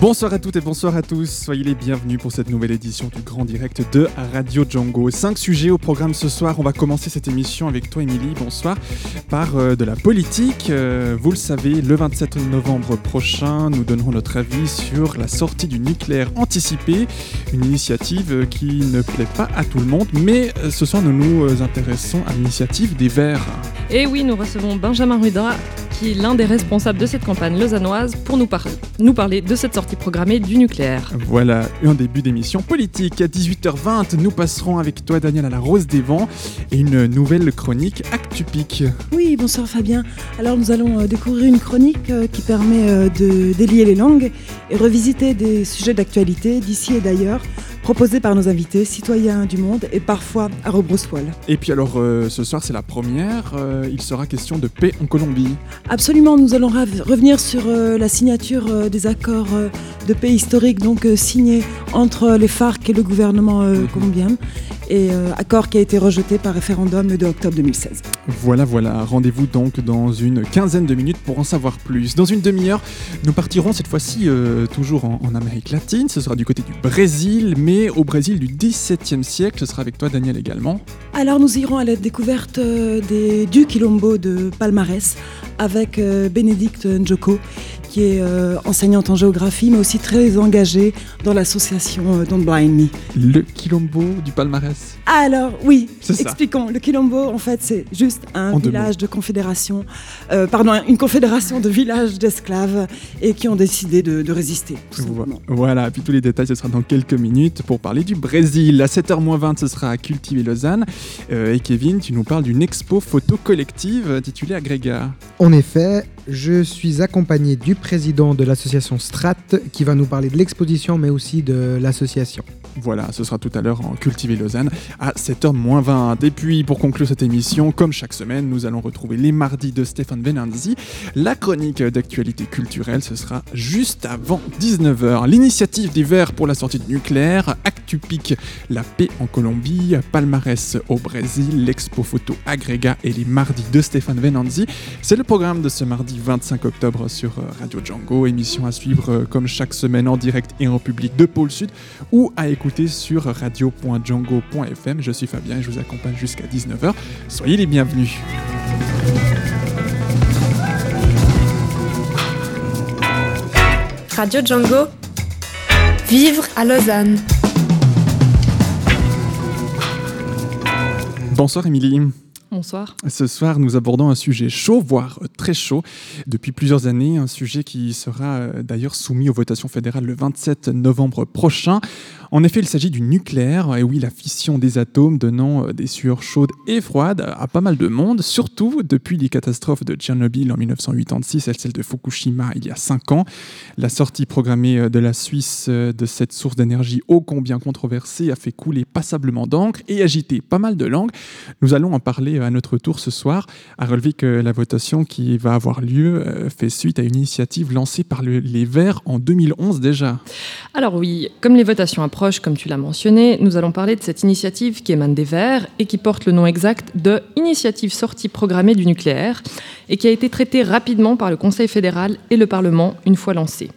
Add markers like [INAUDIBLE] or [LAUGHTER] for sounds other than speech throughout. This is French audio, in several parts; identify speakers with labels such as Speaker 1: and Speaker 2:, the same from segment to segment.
Speaker 1: Bonsoir à toutes et bonsoir à tous, soyez les bienvenus pour cette nouvelle édition du Grand Direct de Radio Django. Cinq sujets au programme ce soir, on va commencer cette émission avec toi Émilie, bonsoir, par euh, de la politique. Euh, vous le savez, le 27 novembre prochain, nous donnerons notre avis sur la sortie du nucléaire anticipé, une initiative euh, qui ne plaît pas à tout le monde, mais ce soir nous nous intéressons à l'initiative des Verts.
Speaker 2: Et oui, nous recevons Benjamin Rudra, qui est l'un des responsables de cette campagne lausannoise, pour nous parler de cette sortie programmée du nucléaire.
Speaker 1: Voilà, un début d'émission politique. À 18h20, nous passerons avec toi, Daniel, à la Rose des Vents et une nouvelle chronique Actupic.
Speaker 3: Oui, bonsoir Fabien. Alors nous allons euh, découvrir une chronique euh, qui permet euh, de délier les langues et revisiter des sujets d'actualité d'ici et d'ailleurs, proposés par nos invités, citoyens du monde et parfois à rebrousse-poil.
Speaker 1: Et puis alors, euh, ce soir, c'est la première. euh, il sera question de paix en Colombie.
Speaker 3: Absolument, nous allons revenir sur euh, la signature des accords de paix historiques donc signés entre les FARC et le gouvernement
Speaker 1: Mhm.
Speaker 3: colombien et euh, accord qui a été rejeté par référendum le 2 octobre 2016.
Speaker 1: Voilà, voilà. Rendez-vous donc dans une quinzaine de minutes pour en savoir plus. Dans une demi-heure, nous partirons cette fois-ci euh, toujours en, en Amérique latine. Ce sera du côté du Brésil, mais au Brésil du XVIIe siècle. Ce sera avec toi, Daniel, également.
Speaker 3: Alors nous irons à la découverte euh, des, du Quilombo de Palmarès avec euh, Bénédicte Njoko qui est euh, enseignante en géographie mais aussi très engagée dans l'association euh, Don't Blind Me.
Speaker 1: Le Quilombo du palmarès.
Speaker 3: Alors oui, expliquons. Le Quilombo en fait c'est juste un
Speaker 1: En
Speaker 3: village de confédération, euh, pardon, une confédération de villages d'esclaves et qui ont décidé de, de résister. tout simplement.
Speaker 1: Voilà, puis tous les détails, ce sera dans quelques minutes pour parler du Brésil. À 7h20, ce sera à Cultiver Lausanne. Euh, et Kevin, tu nous parles d'une expo photo collective intitulée Agrégat.
Speaker 4: En effet, je suis accompagné du président de l'association Strat qui va nous parler de l'exposition mais aussi de l'association.
Speaker 1: Voilà, ce sera tout à l'heure en Cultiver Lausanne à 7h20. Et puis, pour conclure cette émission, comme chaque semaine, nous allons retrouver les mardis de Stéphane Benanzi. La chronique d'actualité culturelle, ce sera juste avant 19h. L'initiative des Verts pour la sortie du nucléaire, Actupic, la paix en Colombie, Palmarès au Brésil, l'expo photo Agrégat et les mardis de Stéphane Venanzi. C'est le programme de ce mardi 25 octobre sur Radio Django, émission à suivre euh, comme chaque semaine en direct et en public de Pôle Sud ou à écouter sur radio.django.fm. Je suis Fabien et je vous accompagne jusqu'à 19h. Soyez les bienvenus.
Speaker 5: Radio Django, vivre à Lausanne.
Speaker 1: Bonsoir Émilie.
Speaker 2: Bonsoir.
Speaker 1: Ce soir, nous abordons un sujet chaud, voire très chaud, depuis plusieurs années, un sujet qui sera euh, d'ailleurs soumis aux votations fédérales le 27 novembre prochain. En effet, il s'agit du nucléaire, et oui, la fission des atomes donnant euh, des sueurs chaudes et froides à pas mal de monde, surtout depuis les catastrophes de Tchernobyl en 1986 et celle de Fukushima il y a 5 ans. La sortie programmée euh, de la Suisse euh, de cette source d'énergie ô combien controversée a fait couler passablement d'encre et agiter pas mal de langues. Nous allons en parler à notre tour ce soir, à relever que la votation qui va avoir lieu fait suite à une initiative lancée par le- les Verts en 2011 déjà.
Speaker 2: Alors oui, comme les votations approchent, comme tu l'as mentionné, nous allons parler de cette initiative qui émane des Verts et qui porte le nom exact de Initiative sortie programmée du nucléaire et qui a été traitée rapidement par le Conseil fédéral et le Parlement une fois lancée.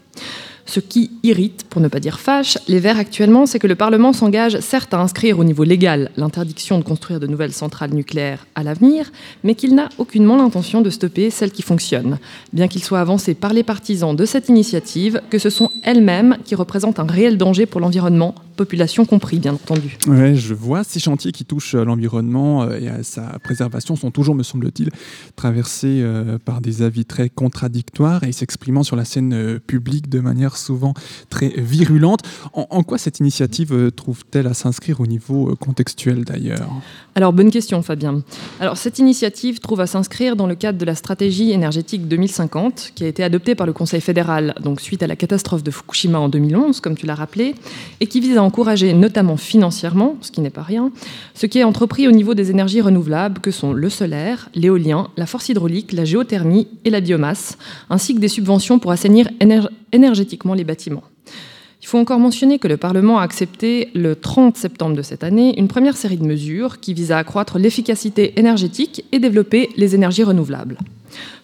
Speaker 2: Ce qui irrite, pour ne pas dire fâche, les Verts actuellement, c'est que le Parlement s'engage certes à inscrire au niveau légal l'interdiction de construire de nouvelles centrales nucléaires à l'avenir, mais qu'il n'a aucunement l'intention de stopper celles qui fonctionnent, bien qu'il soit avancé par les partisans de cette initiative que ce sont elles-mêmes qui représentent un réel danger pour l'environnement, population compris, bien entendu.
Speaker 1: Ouais, je vois ces chantiers qui touchent à l'environnement euh, et à sa préservation sont toujours, me semble-t-il, traversés euh, par des avis très contradictoires et s'exprimant sur la scène euh, publique de manière souvent très virulente. En, quoi cette initiative euh, trouve-t-elle à s'inscrire au niveau euh, contextuel d'ailleurs?
Speaker 2: Alors, bonne question, Fabien. Alors, cette initiative trouve à s'inscrire dans le cadre de la stratégie énergétique 2050, qui a été adoptée par le Conseil fédéral, donc suite à la catastrophe de Fukushima en 2011, comme tu l'as rappelé, et qui vise à encourager notamment financièrement, ce qui n'est pas rien, ce qui est entrepris au niveau des énergies renouvelables que sont le solaire, l'éolien, la force hydraulique, la géothermie et la biomasse, ainsi que des subventions pour assainir énergétiquement les bâtiments. Il faut encore mentionner que le Parlement a accepté le 30 septembre de cette année une première série de mesures qui visent à accroître l'efficacité énergétique et développer les énergies renouvelables.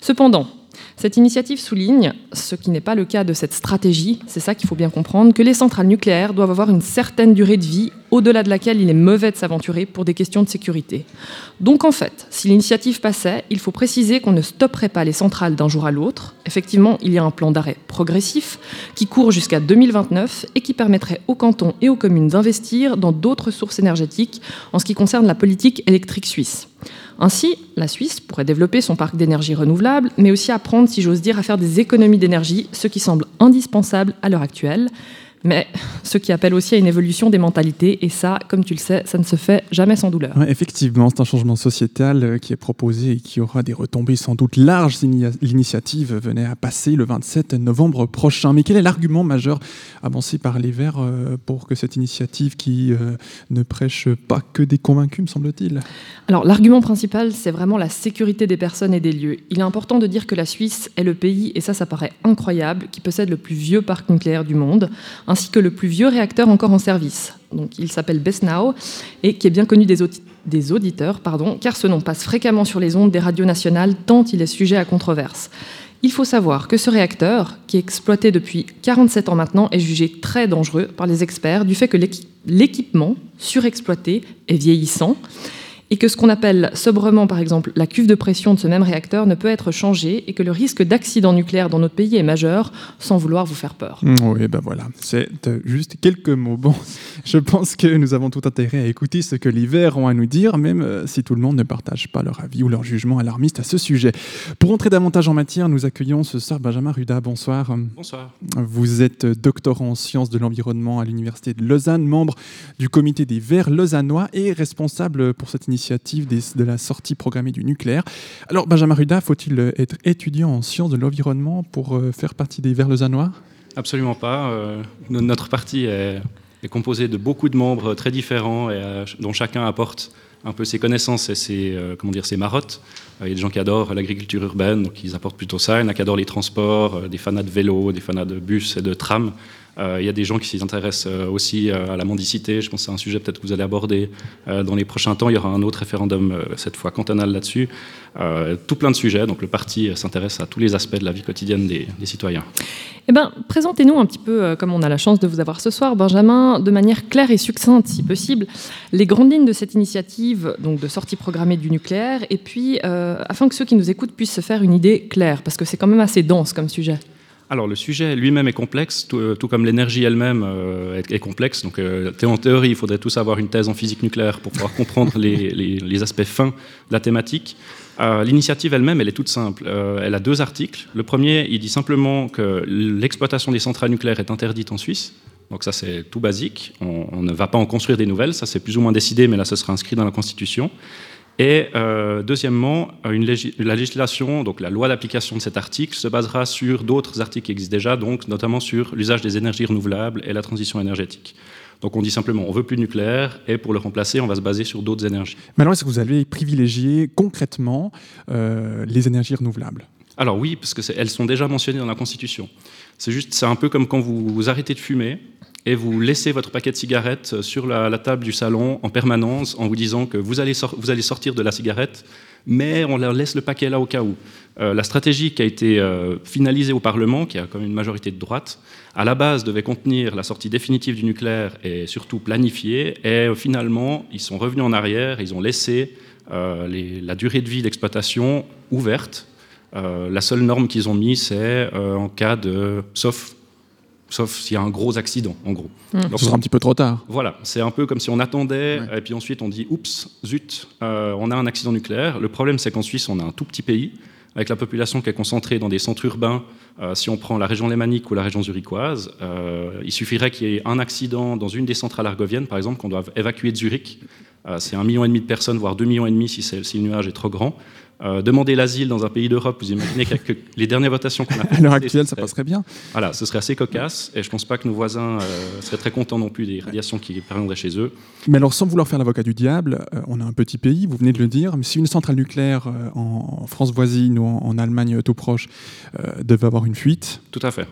Speaker 2: Cependant, cette initiative souligne, ce qui n'est pas le cas de cette stratégie, c'est ça qu'il faut bien comprendre, que les centrales nucléaires doivent avoir une certaine durée de vie au-delà de laquelle il est mauvais de s'aventurer pour des questions de sécurité. Donc en fait, si l'initiative passait, il faut préciser qu'on ne stopperait pas les centrales d'un jour à l'autre. Effectivement, il y a un plan d'arrêt progressif qui court jusqu'à 2029 et qui permettrait aux cantons et aux communes d'investir dans d'autres sources énergétiques en ce qui concerne la politique électrique suisse. Ainsi, la Suisse pourrait développer son parc d'énergie renouvelable, mais aussi apprendre, si j'ose dire, à faire des économies d'énergie, ce qui semble indispensable à l'heure actuelle mais ce qui appelle aussi à une évolution des mentalités. Et ça, comme tu le sais, ça ne se fait jamais sans douleur.
Speaker 1: effectivement, c'est un changement sociétal euh, qui est proposé et qui aura des retombées sans doute larges si l'initiative venait à passer le 27 novembre prochain. Mais quel est l'argument majeur avancé par les Verts euh, pour que cette initiative qui euh, ne prêche pas que des convaincus, me semble-t-il?
Speaker 2: Alors, l'argument principal, c'est vraiment la sécurité des personnes et des lieux. Il est important de dire que la Suisse est le pays, et ça, ça paraît incroyable, qui possède le plus vieux parc nucléaire du monde ainsi que le plus vieux réacteur encore en service. Donc, il s'appelle Besnau et qui est bien connu des, auditeurs, car ce nom passe fréquemment sur les ondes des radios nationales tant il est sujet à controverse. Il faut savoir que ce réacteur, qui est exploité depuis 47 ans maintenant, est jugé très dangereux par les experts du fait que l'équipement surexploité est vieillissant et que ce qu'on appelle sobrement, par exemple, la cuve de pression de ce même réacteur ne peut être changée et que le risque d'accident nucléaire dans notre pays est majeur, sans vouloir vous faire peur.
Speaker 1: Mmh, oui, ben voilà, c'est euh, juste quelques mots. Bon, [LAUGHS] je pense que nous avons tout intérêt à écouter ce que les Verts ont à nous dire, même euh, si tout le monde ne partage pas leur avis ou leur jugement alarmiste à ce sujet. Pour entrer davantage en matière, nous accueillons ce soir Benjamin Ruda. Bonsoir.
Speaker 6: Bonsoir.
Speaker 1: Vous êtes doctorant en sciences de l'environnement à l'Université de Lausanne, membre du comité des Verts lausannois et responsable pour cette initiative de la sortie programmée du nucléaire. Alors, Benjamin Ruda, faut-il être étudiant en sciences de l'environnement pour euh, faire partie des Verts lausannois?
Speaker 6: Absolument pas. Euh, notre parti est, composé de beaucoup de membres très différents et euh, dont chacun apporte un peu ses connaissances et ses, comment dire, ses marottes. Il y a des gens qui adorent l'agriculture urbaine, donc ils apportent plutôt ça. Il y en a qui adorent les transports, des fanats de vélo, des fanats de bus et de tram. Euh, il y a des gens qui s'intéressent euh, aussi euh, à la mendicité. Je pense que c'est un sujet peut-être que vous allez aborder dans les prochains temps. Il y aura un autre référendum, cette fois cantonal, là-dessus. tout plein de sujets. Donc le parti s'intéresse à tous les aspects de la vie quotidienne des, citoyens.
Speaker 2: Eh ben, présentez-nous un petit peu, comme on a la chance de vous avoir ce soir, Benjamin, de manière claire et succincte, si possible, les grandes lignes de cette initiative donc de sortie programmée du nucléaire, et puis afin que ceux qui nous écoutent puissent se faire une idée claire, parce que c'est quand même assez dense comme sujet.
Speaker 6: Alors le sujet lui-même est complexe, tout, euh, comme l'énergie elle-même euh, est, complexe. Donc euh, en théorie, il faudrait tous avoir une thèse en physique nucléaire pour pouvoir comprendre les, [LAUGHS] aspects fins de la thématique. L'initiative elle-même, elle est toute simple. elle a deux articles. Le premier, il dit simplement que l'exploitation des centrales nucléaires est interdite en Suisse. Donc ça, c'est tout basique. On, on, ne va pas en construire des nouvelles. Ça, c'est plus ou moins décidé, mais là, ce sera inscrit dans la Constitution. Et euh, deuxièmement, une la législation, donc la loi d'application de cet article, se basera sur d'autres articles qui existent déjà, donc notamment sur l'usage des énergies renouvelables et la transition énergétique. Donc on dit simplement on veut plus de nucléaire et pour le remplacer, on va se baser sur d'autres énergies.
Speaker 1: Mais alors est-ce que vous allez privilégier concrètement euh, les énergies renouvelables?
Speaker 6: Alors oui, parce qu'elles sont déjà mentionnées dans la Constitution. C'est juste, c'est un peu comme quand vous arrêtez de fumer et vous laissez votre paquet de cigarettes sur la, table du salon en permanence en vous disant que vous allez, vous allez, sortir de la cigarette, mais on laisse le paquet là au cas où. Euh, la stratégie qui a été euh, finalisée au Parlement, qui a même une majorité de droite, à la base devait contenir la sortie définitive du nucléaire et surtout planifiée, et euh, finalement ils sont revenus en arrière, ils ont laissé la durée de vie d'exploitation ouverte. la seule norme qu'ils ont mise, c'est en cas de, sauf sauf s'il y a un gros accident, en gros.
Speaker 1: Mmh. Ce sera un petit peu trop tard.
Speaker 6: Voilà, c'est un peu comme si on attendait, et puis ensuite on dit, oups, zut, euh, on a un accident nucléaire. Le problème, c'est qu'en Suisse, on a un tout petit pays, avec la population qui est concentrée dans des centres urbains. Euh, si on prend la région lémanique ou la région zurichoise, euh, il suffirait qu'il y ait un accident dans une des centrales argoviennes, par exemple, qu'on doit évacuer de Zurich. c'est un million et demi de personnes, voire deux millions et demi si, si le nuage est trop grand. Euh, demander l'asile dans un pays d'Europe, vous imaginez que [LAUGHS] les dernières votations qu'on a
Speaker 1: À l'heure actuelle, ça passerait bien.
Speaker 6: Voilà, ce serait assez cocasse, et je pense pas que nos voisins euh, seraient très contents non plus des radiations qui parviendraient chez eux.
Speaker 1: Mais alors, sans vouloir faire l'avocat du diable, euh, on a un petit pays, vous venez de le dire, mais si une centrale nucléaire en France voisine ou en, en Allemagne tout proche devait avoir une fuite,
Speaker 6: Tout à fait.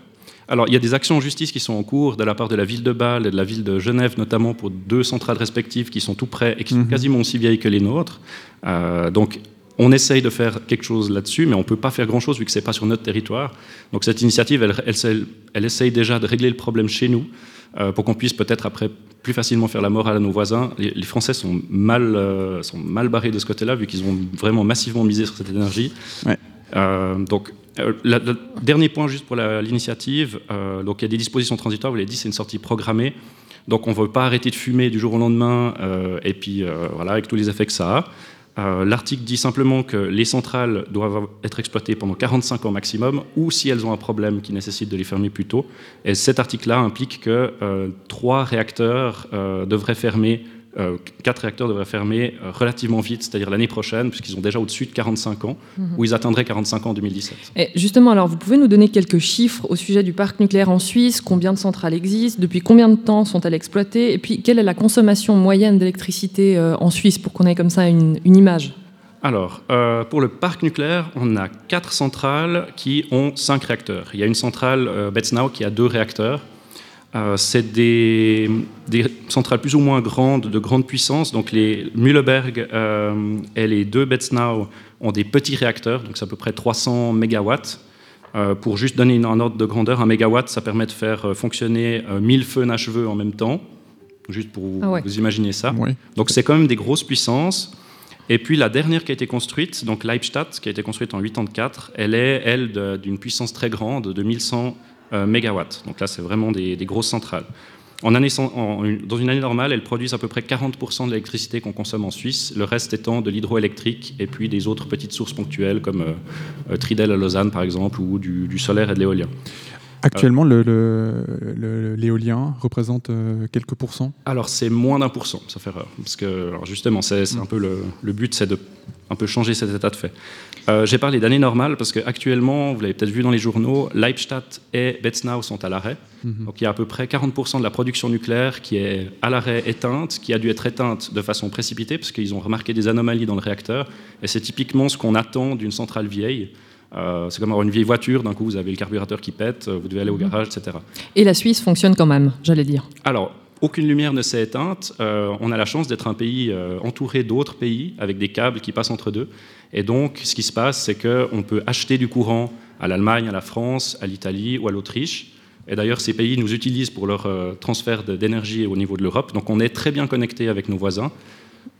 Speaker 6: Alors, il y a des actions en justice qui sont en cours de la part de la ville de Bâle et de la ville de Genève, notamment pour deux centrales respectives qui sont tout près et qui sont
Speaker 1: Mhm.
Speaker 6: quasiment aussi vieilles que les nôtres. Donc, on essaye de faire quelque chose là-dessus, mais on ne peut pas faire grand-chose vu que ce n'est pas sur notre territoire. Donc, cette initiative, elle, elle, elle- essaye déjà de régler le problème chez nous euh, pour qu'on puisse peut-être après plus facilement faire la morale à nos voisins. Les, les Français sont mal, euh, sont mal barrés de ce côté-là, vu qu'ils ont vraiment massivement misé sur cette énergie.
Speaker 1: Ouais.
Speaker 6: Euh, donc, euh, la- dernier point juste pour l'initiative, euh, donc il y a des dispositions transitoires, vous l'avez dit, c'est une sortie programmée. Donc on ne veut pas arrêter de fumer du jour au lendemain, euh, et puis voilà, avec tous les effets que ça a. Euh, L'article dit simplement que les centrales doivent être exploitées pendant 45 ans maximum, ou si elles ont un problème qui nécessite de les fermer plus tôt. Et cet article-là implique que euh, trois réacteurs euh, devraient fermer, euh, quatre réacteurs devraient fermer euh, relativement vite, c'est-à-dire l'année prochaine, puisqu'ils ont déjà au-dessus de 45 ans, ou ils atteindraient 45 ans en 2017.
Speaker 2: Et justement, alors, vous pouvez nous donner quelques chiffres au sujet du parc nucléaire en Suisse Combien de centrales existent Depuis combien de temps sont-elles exploitées Et puis, quelle est la consommation moyenne d'électricité euh, en Suisse pour qu'on ait comme ça une, une image?
Speaker 6: Alors, euh, pour le parc nucléaire, on a quatre centrales qui ont cinq réacteurs. Il y a une centrale, euh, Betznau, qui a deux réacteurs. Euh, c'est des, des centrales plus ou moins grandes, de grande puissance. Donc, les Mühleberg euh, et les deux Betznau ont des petits réacteurs, donc c'est à peu près 300 mégawatts. Euh, pour juste donner une- un ordre de grandeur, un mégawatt, ça permet de faire euh, fonctionner euh, 1000 feux Nacheveux en même temps. Juste pour vous,
Speaker 2: Ah ouais.
Speaker 6: vous imaginer ça.
Speaker 1: oui.
Speaker 6: Donc c'est quand même des grosses puissances. Et puis la dernière qui a été construite, donc Leibstadt, qui a été construite en 84, elle est, elle, d'une puissance très grande, de 1100 euh, mégawatts. Donc là, c'est vraiment des, des grosses centrales. En année, en dans une année normale, elles produisent à peu près 40% de l'électricité qu'on consomme en Suisse, le reste étant de l'hydroélectrique et puis des autres petites sources ponctuelles comme euh, euh, Tridel à Lausanne, par exemple, ou du, du solaire et de l'éolien.
Speaker 1: Actuellement, le- le- le- l'éolien représente euh, quelques pourcents?
Speaker 6: Alors c'est moins d'un pour cent, ça fait erreur. Parce que alors justement, c'est c'est un peu le, le but, c'est de un peu changer cet état de fait. Euh, J'ai parlé d'année normale parce qu'actuellement, vous l'avez peut-être vu dans les journaux, Leibstadt et Betznau sont à l'arrêt. Donc il y a à peu près 40% de la production nucléaire qui est à l'arrêt éteinte, qui a dû être éteinte de façon précipitée parce qu'ils ont remarqué des anomalies dans le réacteur. Et c'est typiquement ce qu'on attend d'une centrale vieille. Euh, c'est comme avoir une vieille voiture, d'un coup vous avez le carburateur qui pète, vous devez aller au garage, etc.
Speaker 2: Et la Suisse fonctionne quand même, j'allais dire.
Speaker 6: Alors, aucune lumière ne s'est éteinte. Euh, on a la chance d'être un pays euh, entouré d'autres pays avec des câbles qui passent entre deux. Et donc, ce qui se passe, c'est qu'on peut acheter du courant à l'Allemagne, à la France, à l'Italie ou à l'Autriche. Et d'ailleurs, ces pays nous utilisent pour leur euh, transfert d'énergie au niveau de l'Europe. Donc, on est très bien connecté avec nos voisins.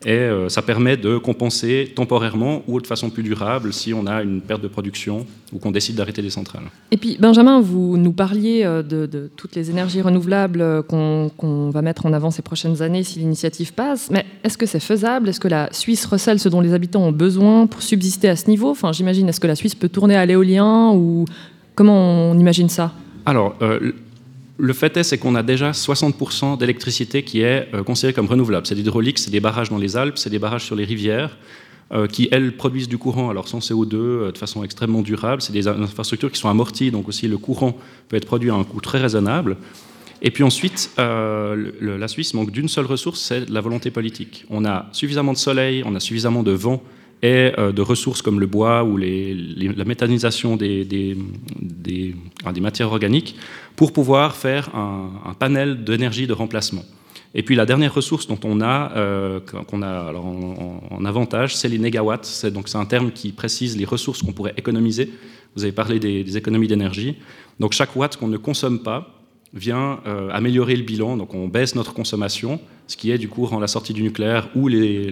Speaker 6: Et euh, ça permet de compenser temporairement ou de façon plus durable si on a une perte de production ou qu'on décide d'arrêter les centrales.
Speaker 2: Et puis, Benjamin, vous nous parliez euh, de, de toutes les énergies renouvelables euh, qu'on va mettre en avant ces prochaines années si l'initiative passe. Mais est-ce que c'est faisable? Est-ce que la Suisse recèle ce dont les habitants ont besoin pour subsister à ce niveau? Enfin, j'imagine, est-ce que la Suisse peut tourner à l'éolien ou comment on imagine ça?
Speaker 6: Alors, euh, le fait est, c'est qu'on a déjà 60% d'électricité qui est euh, considérée comme renouvelable. C'est l'hydraulique, c'est des barrages dans les Alpes, c'est des barrages sur les rivières, euh, qui, elles, produisent du courant, alors sans CO2, euh, de façon extrêmement durable. C'est des infrastructures qui sont amorties, donc aussi le courant peut être produit à un coût très raisonnable. Et puis ensuite, la Suisse manque d'une seule ressource, c'est la volonté politique. On a suffisamment de soleil, on a suffisamment de vent et euh, de ressources comme le bois ou la méthanisation des, matières organiques pour pouvoir faire un, panel d'énergie de remplacement. Et puis la dernière ressource dont on a, euh, qu'on a alors, en, avantage, c'est les négawatts. C'est donc c'est un terme qui précise les ressources qu'on pourrait économiser. Vous avez parlé des, des économies d'énergie. Donc chaque watt qu'on ne consomme pas vient euh, améliorer le bilan. Donc on baisse notre consommation, ce qui est du coup rend la sortie du nucléaire ou les-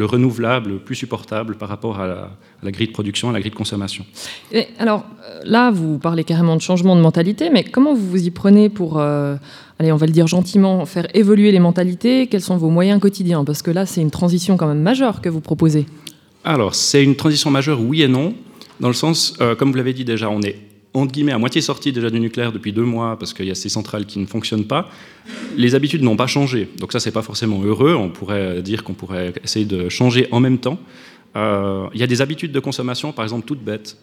Speaker 6: le renouvelable plus supportable par rapport à la, à la grille de production, à la grille de consommation.
Speaker 2: Et alors euh, là, vous parlez carrément de changement de mentalité, mais comment vous vous y prenez pour, euh, allez, on va le dire gentiment, faire évoluer les mentalités? Quels sont vos moyens quotidiens? Parce que là, c'est une transition quand même majeure que vous proposez.
Speaker 6: Alors, c'est une transition majeure, oui et non, dans le sens, euh, comme vous l'avez dit déjà, on est entre guillemets à moitié sorti déjà du nucléaire depuis deux mois parce qu'il y a ces centrales qui ne fonctionnent pas. Les habitudes n'ont pas changé, donc ça c'est pas forcément heureux. On pourrait dire qu'on pourrait essayer de changer en même temps. euh, il y a des habitudes de consommation, par exemple, toutes bêtes.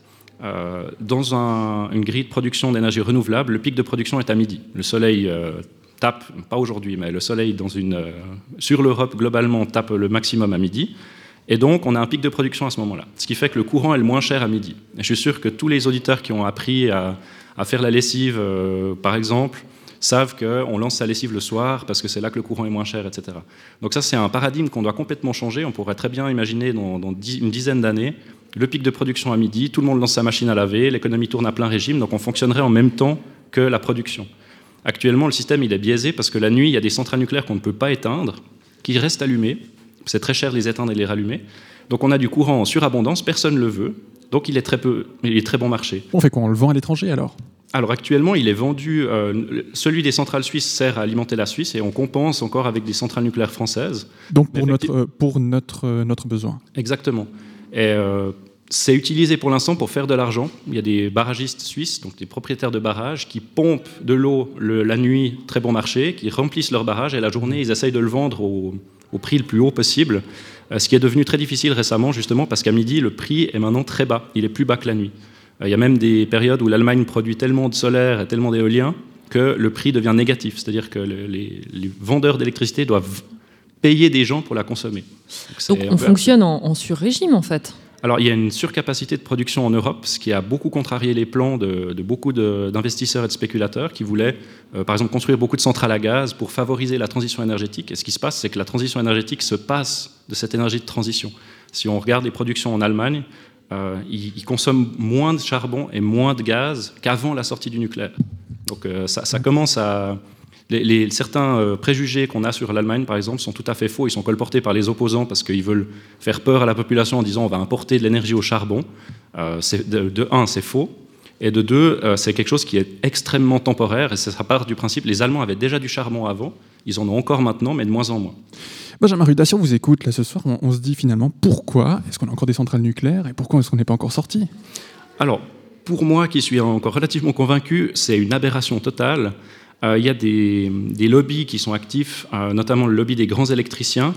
Speaker 6: Euh, dans un- une grille de production d'énergie renouvelable, le pic de production est à midi. Le soleil euh, tape, pas aujourd'hui, mais le soleil dans une, sur l'Europe globalement tape le maximum à midi. Et donc, on a un pic de production à ce moment-là. Ce qui fait que le courant est le moins cher à midi. Et je suis sûr que tous les auditeurs qui ont appris à, faire la lessive, euh, par exemple, savent qu'on lance sa lessive le soir parce que c'est là que le courant est moins cher, etc. Donc ça, c'est un paradigme qu'on doit complètement changer. On pourrait très bien imaginer dans, une dizaine d'années le pic de production à midi, tout le monde lance sa machine à laver, l'économie tourne à plein régime, donc on fonctionnerait en même temps que la production. Actuellement, le système il est biaisé parce que la nuit, il y a des centrales nucléaires qu'on ne peut pas éteindre, qui restent allumées. C'est très cher de les éteindre et de les rallumer. Donc on a du courant en surabondance, personne ne le veut. Donc il est très, peu, il est très bon marché.
Speaker 1: On fait quoi On le vend à l'étranger alors?
Speaker 6: Alors actuellement, il est vendu. euh, celui des centrales suisses sert à alimenter la Suisse et on compense encore avec des centrales nucléaires françaises.
Speaker 1: Donc pour notre, euh, pour notre, euh, notre besoin.
Speaker 6: Exactement. Et c'est utilisé pour l'instant pour faire de l'argent. Il y a des barragistes suisses, donc des propriétaires de barrages, qui pompent de l'eau le- la nuit, très bon marché, qui remplissent leur barrage et la journée, ils essayent de le vendre au, au prix le plus haut possible. Euh, ce qui est devenu très difficile récemment, justement, parce qu'à midi, le prix est maintenant très bas. Il est plus bas que la nuit. Euh, Il y a même des périodes où l'Allemagne produit tellement de solaire et tellement d'éolien que le prix devient négatif. C'est-à-dire que le- les, les vendeurs d'électricité doivent payer des gens pour la consommer.
Speaker 2: Donc on fonctionne en, en sur-régime en fait.
Speaker 6: Alors, il y a une surcapacité de production en Europe, ce qui a beaucoup contrarié les plans de, beaucoup d'investisseurs et de spéculateurs qui voulaient, euh, par exemple, construire beaucoup de centrales à gaz pour favoriser la transition énergétique. Et ce qui se passe, c'est que la transition énergétique se passe de cette énergie de transition. Si on regarde les productions en Allemagne, euh, ils, consomment moins de charbon et moins de gaz qu'avant la sortie du nucléaire. Donc, euh, ça commence à. Les, les- certains euh, préjugés qu'on a sur l'Allemagne, par exemple, sont tout à fait faux. Ils sont colportés par les opposants parce qu'ils veulent faire peur à la population en disant on va importer de l'énergie au charbon. Euh, de, de un, c'est faux. Et de deux, euh, c'est quelque chose qui est extrêmement temporaire. Et ça part du principe les Allemands avaient déjà du charbon avant. Ils en ont encore maintenant, mais de moins en moins.
Speaker 1: Benjamin Rudation vous écoute là ce soir. On, on se dit finalement pourquoi est-ce qu'on a encore des centrales nucléaires et pourquoi est-ce qu'on n'est pas encore sorti?
Speaker 6: Alors, pour moi, qui suis encore relativement convaincu, c'est une aberration totale. Euh, Il y a des, des lobbies qui sont actifs, euh, notamment le lobby des grands électriciens,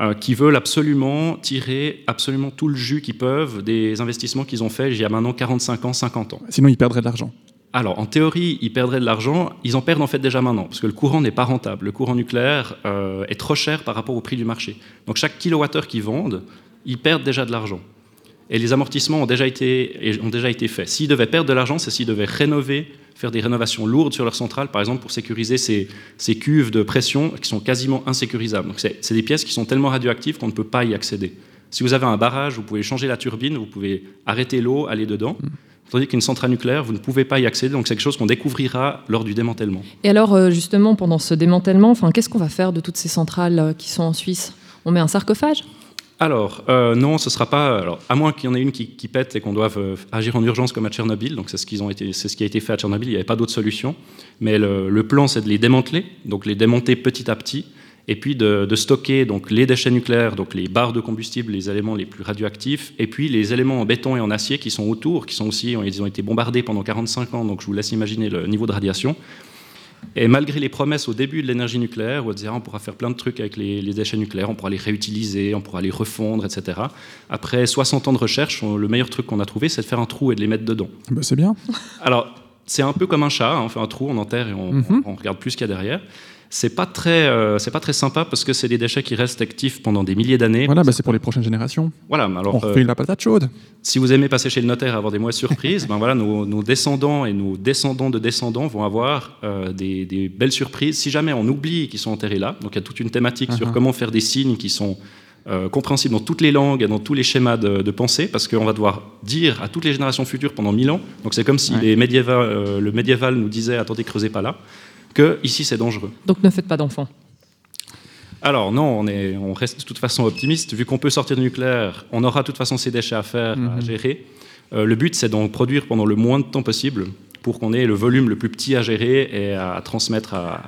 Speaker 6: euh, qui veulent absolument tirer absolument tout le jus qu'ils peuvent des investissements qu'ils ont faits il y a maintenant 45 ans, 50 ans.
Speaker 1: Sinon, ils perdraient de l'argent.
Speaker 6: Alors, en théorie, ils perdraient de l'argent. Ils en perdent en fait déjà maintenant, parce que le courant n'est pas rentable. Le courant nucléaire euh, est trop cher par rapport au prix du marché. Donc, chaque kilowattheure qu'ils vendent, ils perdent déjà de l'argent. Et les amortissements ont déjà été, ont déjà été faits. S'ils devaient perdre de l'argent, c'est s'ils devaient rénover, faire des rénovations lourdes sur leur centrale, par exemple pour sécuriser ces, ces cuves de pression qui sont quasiment insécurisables. Donc, c'est c'est des pièces qui sont tellement radioactives qu'on ne peut pas y accéder. Si vous avez un barrage, vous pouvez changer la turbine, vous pouvez arrêter l'eau, aller dedans. Tandis qu'une centrale nucléaire, vous ne pouvez pas y accéder, donc c'est quelque chose qu'on découvrira lors du démantèlement.
Speaker 2: Et alors euh, justement pendant ce démantèlement, enfin qu'est-ce qu'on va faire de toutes ces centrales euh, qui sont en Suisse? On met un sarcophage?
Speaker 6: Alors, euh, non, ce sera pas. Alors, à moins qu'il y en ait une qui, pète et qu'on doive euh, agir en urgence comme à Tchernobyl. Donc, c'est ce, qui a été fait à Tchernobyl. Il n'y avait pas d'autre solution. Mais le, le plan, c'est de les démanteler, donc les démonter petit à petit, et puis de, de stocker donc les déchets nucléaires, donc les barres de combustible, les éléments les plus radioactifs, et puis les éléments en béton et en acier qui sont autour, qui sont aussi, ils ont été bombardés pendant 45 ans. Donc, je vous laisse imaginer le niveau de radiation. Et malgré les promesses au début de l'énergie nucléaire, où on disait ah, on pourra faire plein de trucs avec les, les déchets nucléaires, on pourra les réutiliser, on pourra les refondre, etc. Après 60 ans de recherche, on- le meilleur truc qu'on a trouvé, c'est de faire un trou et de les mettre dedans.
Speaker 1: Bah, c'est bien.
Speaker 6: Alors, c'est un peu comme un chat, hein, on fait un trou, on enterre et on,
Speaker 1: Mhm.
Speaker 6: on regarde plus ce qu'il y a derrière. C'est pas très, euh, c'est pas très sympa parce que c'est des déchets qui restent actifs pendant des milliers d'années.
Speaker 1: Voilà, bah, c'est pour les prochaines générations.
Speaker 6: Voilà, alors,
Speaker 1: On
Speaker 6: euh,
Speaker 1: refait la patate chaude.
Speaker 6: si vous aimez passer chez le notaire et avoir des mauvaises surprises, [LAUGHS] ben voilà, nos, nos descendants et nos descendants de descendants vont avoir euh, des, des belles surprises. Si jamais on oublie qu'ils sont enterrés là, donc il y a toute une thématique sur
Speaker 1: Uh-huh.
Speaker 6: comment faire des signes qui sont euh, compréhensibles dans toutes les langues et dans tous les schémas de, de pensée, parce qu'on va devoir dire à toutes les générations futures pendant mille ans. Donc c'est comme si
Speaker 1: Ouais.
Speaker 6: les médiéval, euh, le médiéval nous disait attendez, creusez pas là, que ici c'est dangereux.
Speaker 2: Donc ne faites pas d'enfants.
Speaker 6: Alors non, on, est, on reste de toute façon optimiste. Vu qu'on peut sortir du nucléaire, on aura de toute façon ces déchets à faire, à
Speaker 1: Mhm.
Speaker 6: gérer. Euh, le but, c'est d'en produire pendant le moins de temps possible pour qu'on ait le volume le plus petit à gérer et à transmettre à,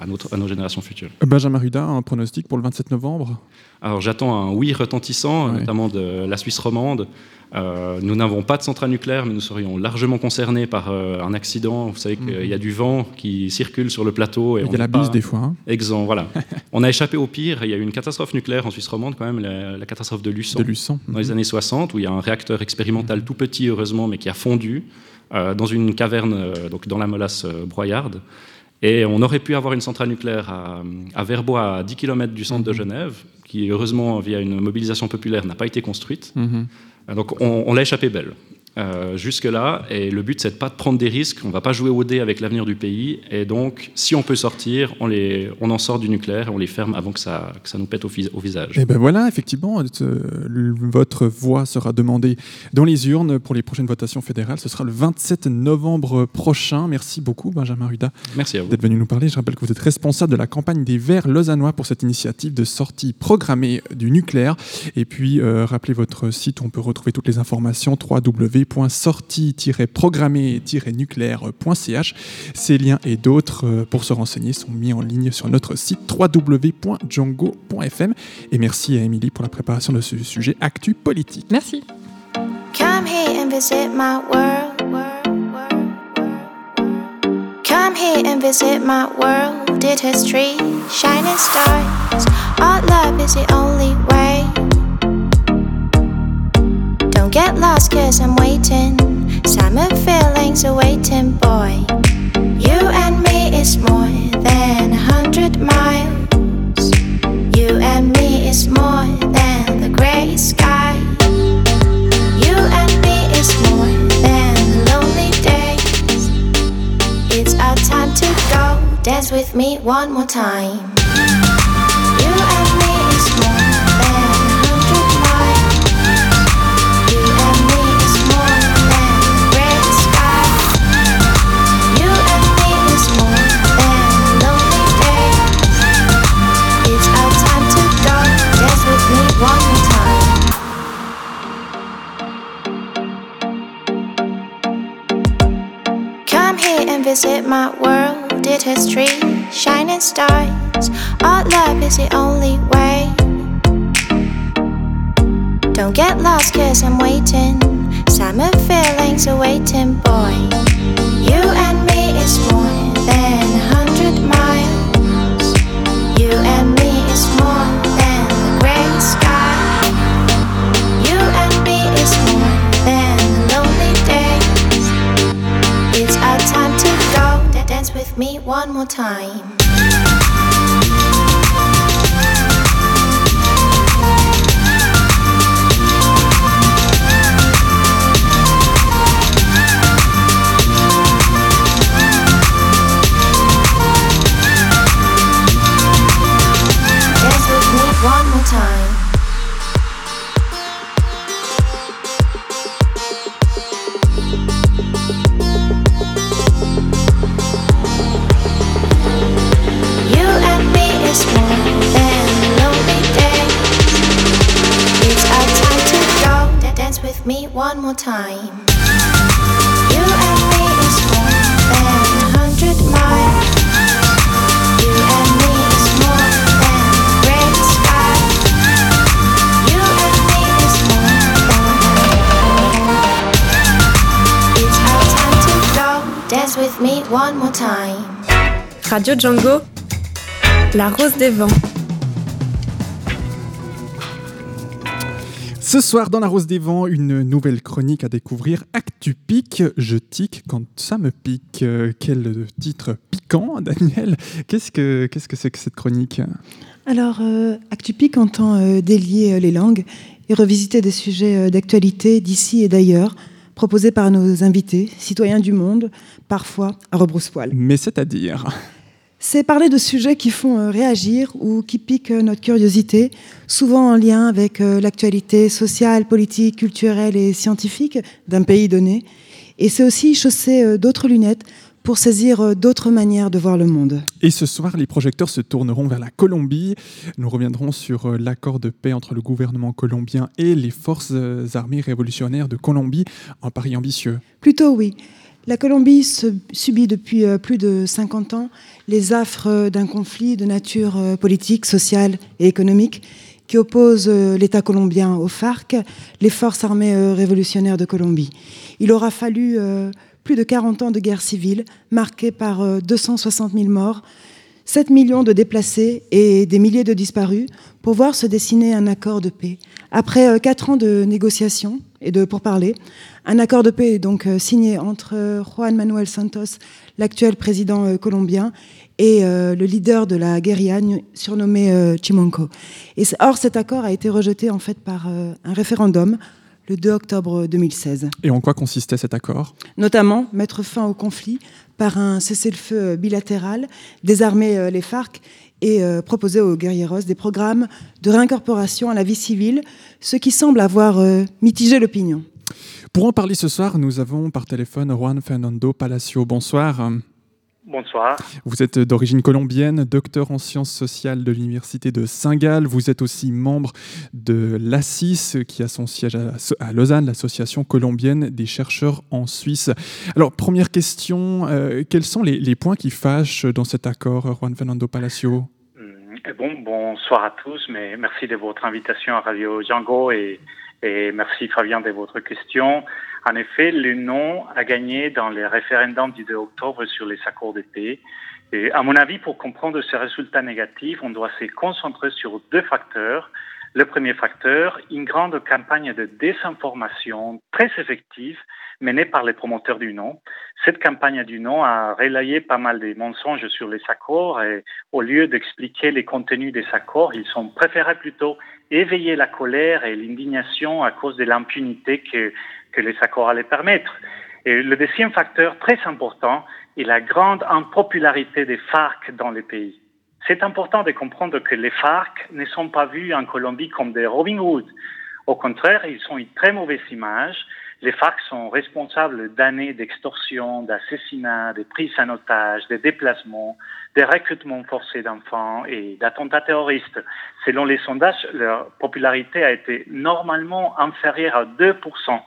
Speaker 6: à notre, à nos générations futures.
Speaker 1: Benjamin Ruda, un pronostic pour le 27 novembre?
Speaker 6: Alors j'attends un oui retentissant,
Speaker 1: Ouais.
Speaker 6: notamment de la Suisse romande. Euh, nous n'avons pas de centrale nucléaire, mais nous serions largement concernés par euh, un accident. Vous savez qu'il y a du vent qui circule sur le plateau. Et
Speaker 1: Il
Speaker 6: on
Speaker 1: y a la bise des fois. hein.
Speaker 6: Exempt, voilà. [LAUGHS] on a échappé au pire. Il y a eu une catastrophe nucléaire en Suisse romande, quand même, la, la catastrophe de Luçon,
Speaker 1: de Luçon.
Speaker 6: dans les années 60, où il y a un réacteur expérimental tout petit, heureusement, mais qui a fondu euh, dans une caverne, euh, donc dans la molasse euh, broyarde. Et on aurait pu avoir une centrale nucléaire à, à Verbois, à 10 km du centre de Genève, qui, heureusement, via une mobilisation populaire, n'a pas été construite.
Speaker 1: Mhm.
Speaker 6: Donc on, on l'a échappé belle. Euh, jusque-là, et le but c'est de pas de prendre des risques, on va pas jouer au dé avec l'avenir du pays, et donc si on peut sortir, on, les, on en sort du nucléaire et on les ferme avant que ça, que ça nous pète au, vis- au visage.
Speaker 1: Et ben voilà, effectivement, euh, votre voix sera demandée dans les urnes pour les prochaines votations fédérales. Ce sera le 27 novembre prochain. Merci beaucoup, Benjamin Ruda,
Speaker 6: Merci à vous.
Speaker 1: d'être venu nous parler. Je rappelle que vous êtes responsable de la campagne des Verts lausannois pour cette initiative de sortie programmée du nucléaire. Et puis, euh, rappelez votre site où on peut retrouver toutes les informations www.sortie-programmée-nucléaire.ch. Ces liens et d'autres euh, pour se renseigner sont mis en ligne sur notre site www.django.fm. Et merci à Émilie pour la préparation de ce sujet actu politique.
Speaker 2: Merci.
Speaker 7: Come here and visit my world. Come here and visit my world. Has trees, shining stars? Our love is the only way. Get lost, cause I'm waiting. Summer feelings are waiting, boy. You and me is more than a hundred miles. You and me is more than the gray sky. You and me is more than lonely days. It's our time to go. Dance with me one more time. And visit my world. It has trees, shining stars. Our love is the only way. Don't get lost, cause I'm waiting. Summer feelings are waiting, boy. You and me is more one more time. Me one more time. You and me is more than a hundred miles. You and me is more than gray sky. You and me is more than It's our time to go. Dance with me one more time.
Speaker 5: Radio Django, la rose des vents.
Speaker 1: Ce soir, dans la Rose des Vents, une nouvelle chronique à découvrir. Actu pique, je tique quand ça me pique. Euh, Quel titre piquant, [LAUGHS] Daniel Qu'est-ce que c'est que cette chronique
Speaker 3: Alors, euh, ActuPic entend euh, délier euh, les langues et revisiter des sujets d'actualité d'ici et d'ailleurs, proposés par nos invités, citoyens du monde, parfois à rebrousse-poil.
Speaker 1: Mais c'est-à-dire
Speaker 3: C'est parler de sujets qui font euh, réagir ou qui piquent euh, notre curiosité, souvent en lien avec euh, l'actualité sociale, politique, culturelle et scientifique d'un pays donné. Et c'est aussi chausser d'autres lunettes pour saisir d'autres manières de voir le monde.
Speaker 1: Et ce soir, les projecteurs se tourneront vers la Colombie. Nous reviendrons sur l'accord de paix entre le gouvernement colombien et les forces armées révolutionnaires de Colombie, un pari ambitieux.
Speaker 3: Plutôt oui. La Colombie subit depuis euh, plus de 50 ans les affres d'un conflit de nature euh, politique, sociale et économique qui oppose euh, l'État colombien aux FARC, les forces armées révolutionnaires de Colombie. Il aura fallu plus de 40 ans de guerre civile, marquée par 260 000 morts, 7 millions de déplacés et des milliers de disparus, pour voir se dessiner un accord de paix. Après 4 ans de négociations et de pourparlers, un accord de paix est donc euh, signé entre euh, Juan Manuel Santos, l'actuel président euh, colombien, et le leader de la guérilla surnommé Chimonco. Et, or, cet accord a été rejeté en fait par un référendum le 2 octobre 2016.
Speaker 1: Et en quoi consistait cet accord?
Speaker 3: Notamment mettre fin au conflit par un cessez-le-feu bilatéral, désarmer les FARC et proposer aux guerrieros des programmes de réincorporation à la vie civile, ce qui semble avoir mitigé l'opinion.
Speaker 1: Pour en parler ce soir, nous avons par téléphone Juan Fernando Palacio. Bonsoir.
Speaker 8: Bonsoir.
Speaker 1: Vous êtes d'origine colombienne, docteur en sciences sociales de l'Université de Saint-Gall. Vous êtes aussi membre de l'ASSIS, qui a son siège à, Lausanne, l'association colombienne des chercheurs en Suisse. Alors, première question, euh, quels sont les, points qui fâchent dans cet accord, Juan Fernando Palacio?
Speaker 8: Mm, Bon, bonsoir à tous, mais merci de votre invitation à Radio Django et et merci Fabien de votre question. En effet, le non a gagné dans les référendums du 2 octobre sur les accords de paix. Et à mon avis, pour comprendre ces résultats négatifs, on doit se concentrer sur deux facteurs. Le premier facteur, une grande campagne de désinformation très effective menée par les promoteurs du non. Cette campagne du non a relayé pas mal de mensonges sur les accords et au lieu d'expliquer les contenus des accords, ils ont préféré plutôt éveiller la colère et l'indignation à cause de l'impunité que, que les accords allaient permettre. Et le deuxième facteur très important est la grande impopularité des FARC dans le pays. C'est important de comprendre que les FARC ne sont pas vus en Colombie comme des Robin Hood. Au contraire, ils ont une très mauvaise image. Les FARC sont responsables d'années d'extorsion, d'assassinats, de prises en otage, de déplacements, des recrutements forcés d'enfants et d'attentats terroristes. Selon les sondages, leur popularité a été normalement inférieure à 2%.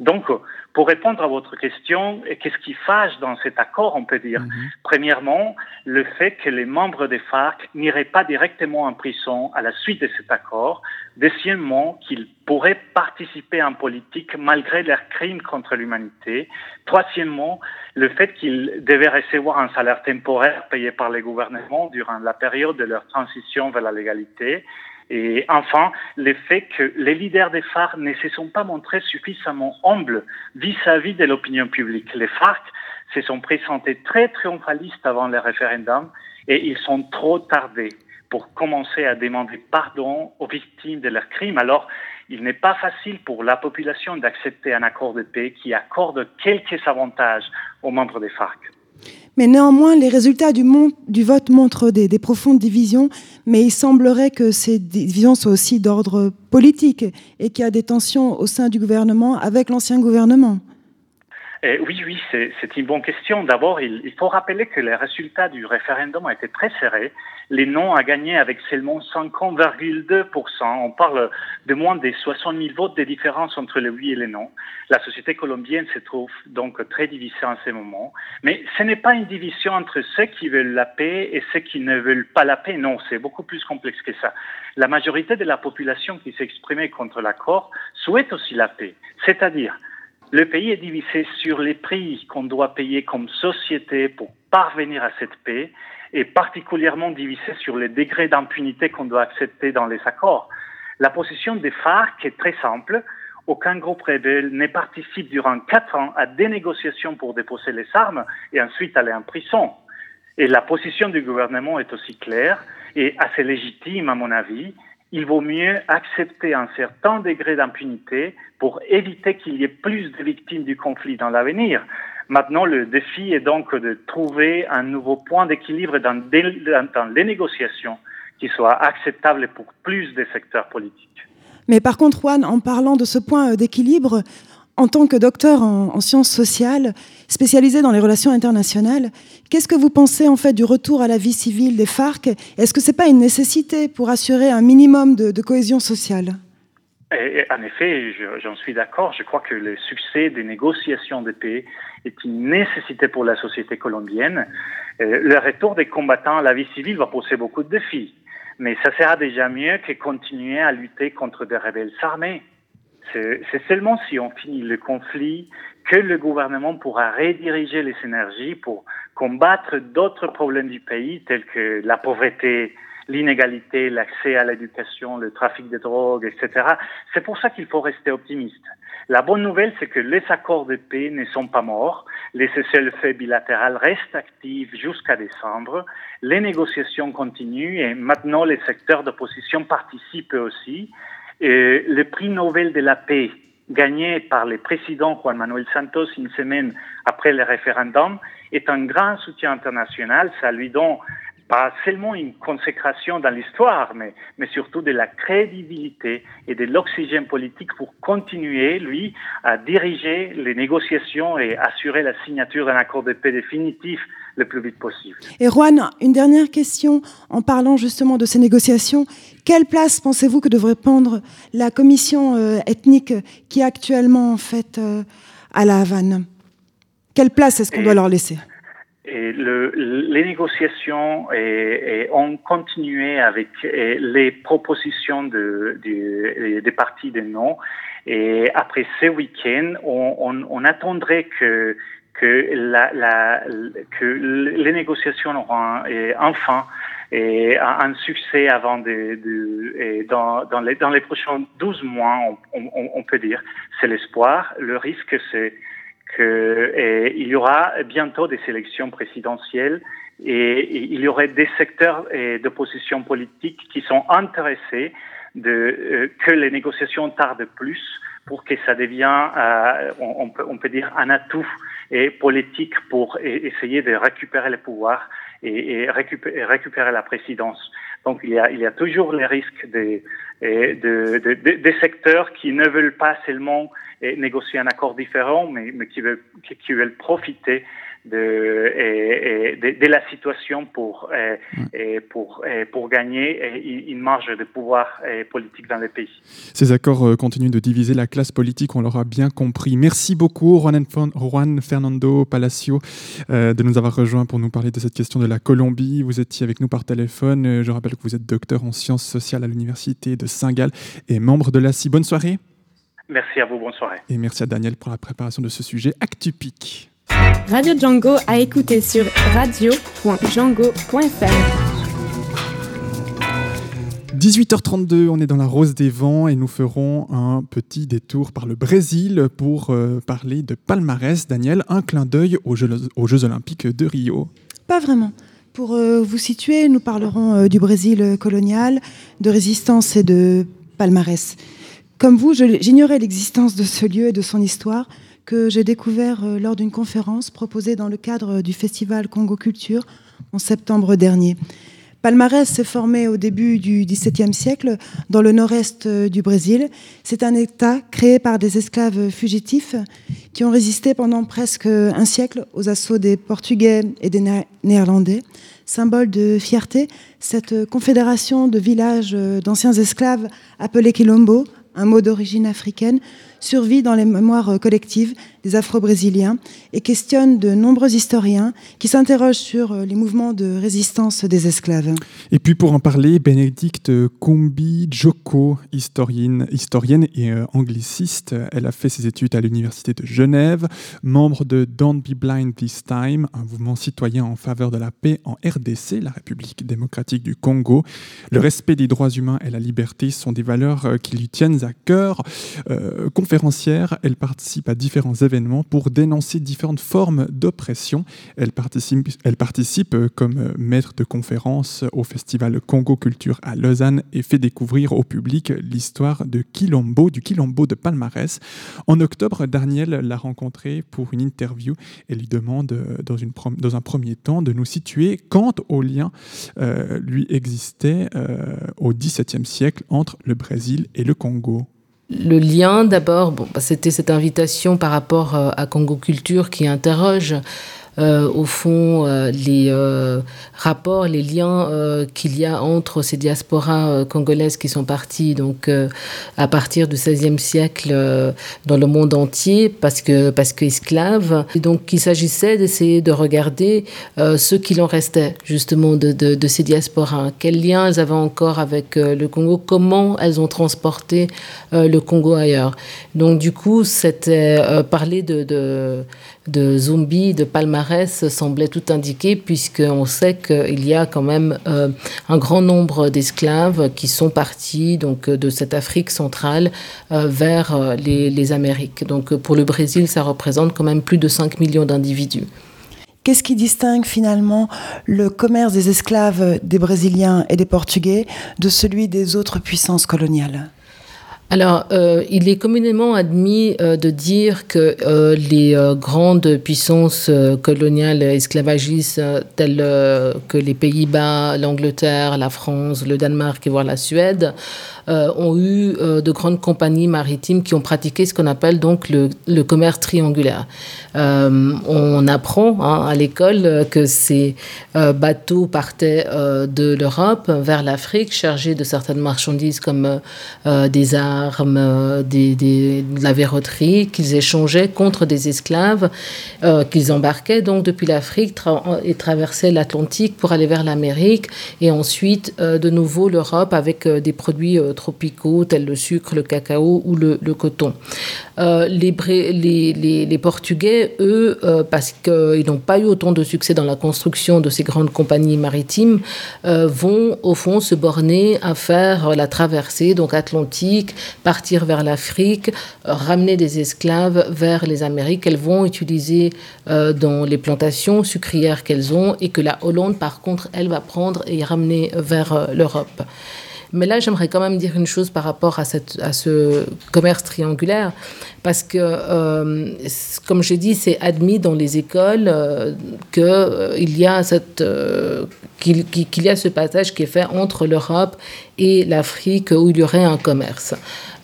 Speaker 8: Donc, pour répondre à votre question, qu'est-ce qui fâche dans cet accord, on peut dire? Mhm. Premièrement, le fait que les membres des FARC n'iraient pas directement en prison à la suite de cet accord. Deuxièmement, qu'ils pourraient participer en politique malgré leurs crimes contre l'humanité. Troisièmement, le fait qu'ils devaient recevoir un salaire temporaire payé par les gouvernements durant la période de leur transition vers la légalité. Et enfin, le fait que les leaders des FARC ne se sont pas montrés suffisamment humbles vis-à-vis de l'opinion publique. Les FARC se sont présentés très triomphalistes avant le référendum et ils sont trop tardés pour commencer à demander pardon aux victimes de leurs crimes. Alors, il n'est pas facile pour la population d'accepter un accord de paix qui accorde quelques avantages aux membres des FARC.
Speaker 3: Mais néanmoins, les résultats du, vote montrent des, profondes divisions, mais il semblerait que ces divisions soient aussi d'ordre politique et qu'il y a des tensions au sein du gouvernement avec l'ancien gouvernement.
Speaker 8: Eh oui, oui, c'est une bonne question. D'abord, il, faut rappeler que les résultats du référendum ont été très serrés. Les non a gagné avec seulement 50,2%. On parle de moins de 60 000 votes de différence entre le oui et le non. La société colombienne se trouve donc très divisée en ce moment. Mais ce n'est pas une division entre ceux qui veulent la paix et ceux qui ne veulent pas la paix. Non, c'est beaucoup plus complexe que ça. La majorité de la population qui s'est exprimée contre l'accord souhaite aussi la paix. C'est-à-dire, le pays est divisé sur les prix qu'on doit payer comme société pour parvenir à cette paix et particulièrement divisé sur les degrés d'impunité qu'on doit accepter dans les accords. La position des FARC est très simple. Aucun groupe rebelle ne participe durant quatre ans à des négociations pour déposer les armes et ensuite aller en prison. Et la position du gouvernement est aussi claire et assez légitime, à mon avis il vaut mieux accepter un certain degré d'impunité pour éviter qu'il y ait plus de victimes du conflit dans l'avenir. Maintenant, le défi est donc de trouver un nouveau point d'équilibre dans, les négociations qui soit acceptable pour plus de secteurs politiques.
Speaker 3: Mais par contre, Juan, en parlant de ce point d'équilibre, en tant que docteur en, sciences sociales, spécialisé dans les relations internationales, qu'est-ce que vous pensez en fait du retour à la vie civile des FARC? Est-ce que ce n'est pas une nécessité pour assurer un minimum de, cohésion sociale?
Speaker 8: En effet, j'en suis d'accord. Je crois que le succès des négociations de paix est une nécessité pour la société colombienne. Euh, le retour des combattants à la vie civile va poser beaucoup de défis, mais ça sera déjà mieux que continuer à lutter contre des rebelles armés. C'est seulement si on finit le conflit que le gouvernement pourra rediriger les énergies pour combattre d'autres problèmes du pays tels que la pauvreté, l'inégalité, l'accès à l'éducation, le trafic de drogue, etc. C'est pour ça qu'il faut rester optimiste. La bonne nouvelle, c'est que les accords de paix ne sont pas morts. Les cessez-le-feu bilatérales restent actifs jusqu'à décembre. Les négociations continuent et maintenant les secteurs d'opposition participent aussi. Le prix Nobel de la paix gagné par le président Juan Manuel Santos une semaine après le référendum est un grand soutien international. Ça lui donne pas seulement une consécration dans l'histoire, mais, mais surtout de la crédibilité et de l'oxygène politique pour continuer, lui, à diriger les négociations et assurer la signature d'un accord de paix définitif le plus vite possible.
Speaker 3: Et Juan, une dernière question en parlant justement de ces négociations. Quelle place pensez-vous que devrait prendre la commission euh, ethnique qui est actuellement en fait euh, à La Havane? Quelle place est-ce qu'on doit leur laisser?
Speaker 8: Et le, les négociations et, et ont continué avec les propositions de, de, des partis de non. Et après ce week-end, on, on, on, attendrait que que, la, la, que les négociations auront enfin un succès avant de, de et dans, dans, les, dans les prochains 12 mois, on, on peut dire. C'est l'espoir. Le risque, c'est qu'il y aura bientôt des élections présidentielles et, il y aurait des secteurs d'opposition politique qui sont intéressés euh, que les négociations tardent plus pour que ça devienne, euh, on, peut, on peut dire, un atout et politique pour essayer de récupérer le pouvoir et, récupérer, la présidence. Donc il y a, toujours les risques des, de, de, de, des secteurs qui ne veulent pas seulement négocier un accord différent, mais, qui veulent profiter de, et, et, de, la situation pour, et, pour, pour gagner une marge de pouvoir politique dans le pays.
Speaker 1: Ces accords euh, continuent de diviser la classe politique, on l'aura bien compris. Merci beaucoup, Juan, Fernando Palacio, euh, de nous avoir rejoints pour nous parler de cette question de la Colombie. Vous étiez avec nous par téléphone. Je rappelle que vous êtes docteur en sciences sociales à l'Université de Saint-Gall et membre de l'ACI. Bonne soirée.
Speaker 8: Merci à vous, bonne soirée.
Speaker 1: Et merci à Daniel pour la préparation de ce sujet actupique.
Speaker 5: Radio Django à écouter sur radio.django.fr.
Speaker 1: 18h32, on est dans la Rose des Vents et nous ferons un petit détour par le Brésil pour euh, parler de palmarès. Daniel, un clin d'œil aux Jeux, aux Jeux Olympiques de Rio.
Speaker 3: Pas vraiment. Pour euh, vous situer, nous parlerons euh, du Brésil colonial, de résistance et de palmarès. Comme vous, j'ignorais l'existence de ce lieu et de son histoire que j'ai découvert euh, lors d'une conférence proposée dans le cadre du festival Congo Culture en septembre dernier. Palmarès s'est formé au début du XVIIe siècle dans le nord-est euh, du Brésil. C'est un État créé par des esclaves fugitifs qui ont résisté pendant presque un siècle aux assauts des Portugais et des Néerlandais. Symbole de fierté, cette confédération de villages euh, d'anciens esclaves appelés Quilombo un mot d'origine africaine, survit dans les mémoires collectives des Afro-Brésiliens et questionne de nombreux historiens qui s'interrogent sur euh, les mouvements de résistance des esclaves.
Speaker 1: Et puis pour en parler, Bénédicte Kumbi Joko, historienne, et euh, angliciste, elle a fait ses études à l'Université de Genève, membre de Don't Be Blind This Time, un mouvement citoyen en faveur de la paix en RDC, la République démocratique du Congo. Le respect des droits humains et la liberté sont des valeurs euh, qui lui tiennent à cœur. Euh, elle participe à différents événements pour dénoncer différentes formes d'oppression. Elle participe, euh, comme euh, maître de conférence au festival Congo Culture à Lausanne et fait découvrir au public l'histoire de Quilombo, du Quilombo de Palmarès. En octobre, Daniel l'a rencontré pour une interview et lui demande dans, une, dans un premier temps de nous situer quand au lien euh, lui existait euh, au XVIIe siècle entre le Brésil et le Congo
Speaker 9: le lien, d'abord, bah, c'était cette invitation par rapport euh, à Congo Culture qui interroge au fond les rapports, les liens qu'il y a entre ces diasporas congolaises qui sont parties donc à partir du XVIe siècle dans le monde entier parce que parce qu'esclaves. Donc il s'agissait d'essayer de regarder ce qu'il en restait justement de, de, ces diasporas, quels liens elles avaient encore avec le Congo, comment elles ont transporté le Congo ailleurs? Donc du coup, c'était parler de, de, zombies, de palmarès semblait tout indiquer, puisqu'on sait qu'il y a quand même euh, un grand nombre d'esclaves qui sont partis donc, de cette Afrique centrale euh, vers euh, les, les Amériques. Donc pour le Brésil, ça représente quand même plus de 5 millions d'individus.
Speaker 3: Qu'est-ce qui distingue finalement le commerce des esclaves des Brésiliens et des Portugais de celui des autres puissances coloniales?
Speaker 9: Alors, euh, il est communément admis euh, de dire que euh, les grandes puissances coloniales esclavagistes telles que les Pays-Bas, l'Angleterre, la France, le Danemark et voire la Suède ont eu de grandes compagnies maritimes qui ont pratiqué ce qu'on appelle donc le, commerce triangulaire. on apprend hein, à l'école que ces bateaux partaient de l'Europe vers l'Afrique chargés de certaines marchandises comme des arts armes, des, des, de la verroterie qu'ils échangeaient contre des esclaves euh, qu'ils embarquaient donc depuis l'Afrique tra et traversaient l'Atlantique pour aller vers l'Amérique et ensuite euh, de nouveau l'Europe avec euh, des produits euh, tropicaux tels le sucre, le cacao ou le, le coton. Euh, les, les, les, les Portugais, eux, euh, parce qu'ils n'ont pas eu autant de succès dans la construction de ces grandes compagnies maritimes, euh, vont au fond se borner à faire la traversée donc atlantique partir vers l'Afrique, ramener des esclaves vers les Amériques. Elles vont utiliser euh, dans les plantations sucrières qu'elles ont et que la Hollande, par contre, elle va prendre et ramener vers euh, l'Europe. Mais là, j'aimerais quand même dire une chose par rapport à, cette, à ce commerce triangulaire, parce que, euh, comme j'ai dit, c'est admis dans les écoles euh, qu'il euh, y a cette euh, qu'il qu y a ce passage qui est fait entre l'Europe et l'Afrique où il y aurait un commerce.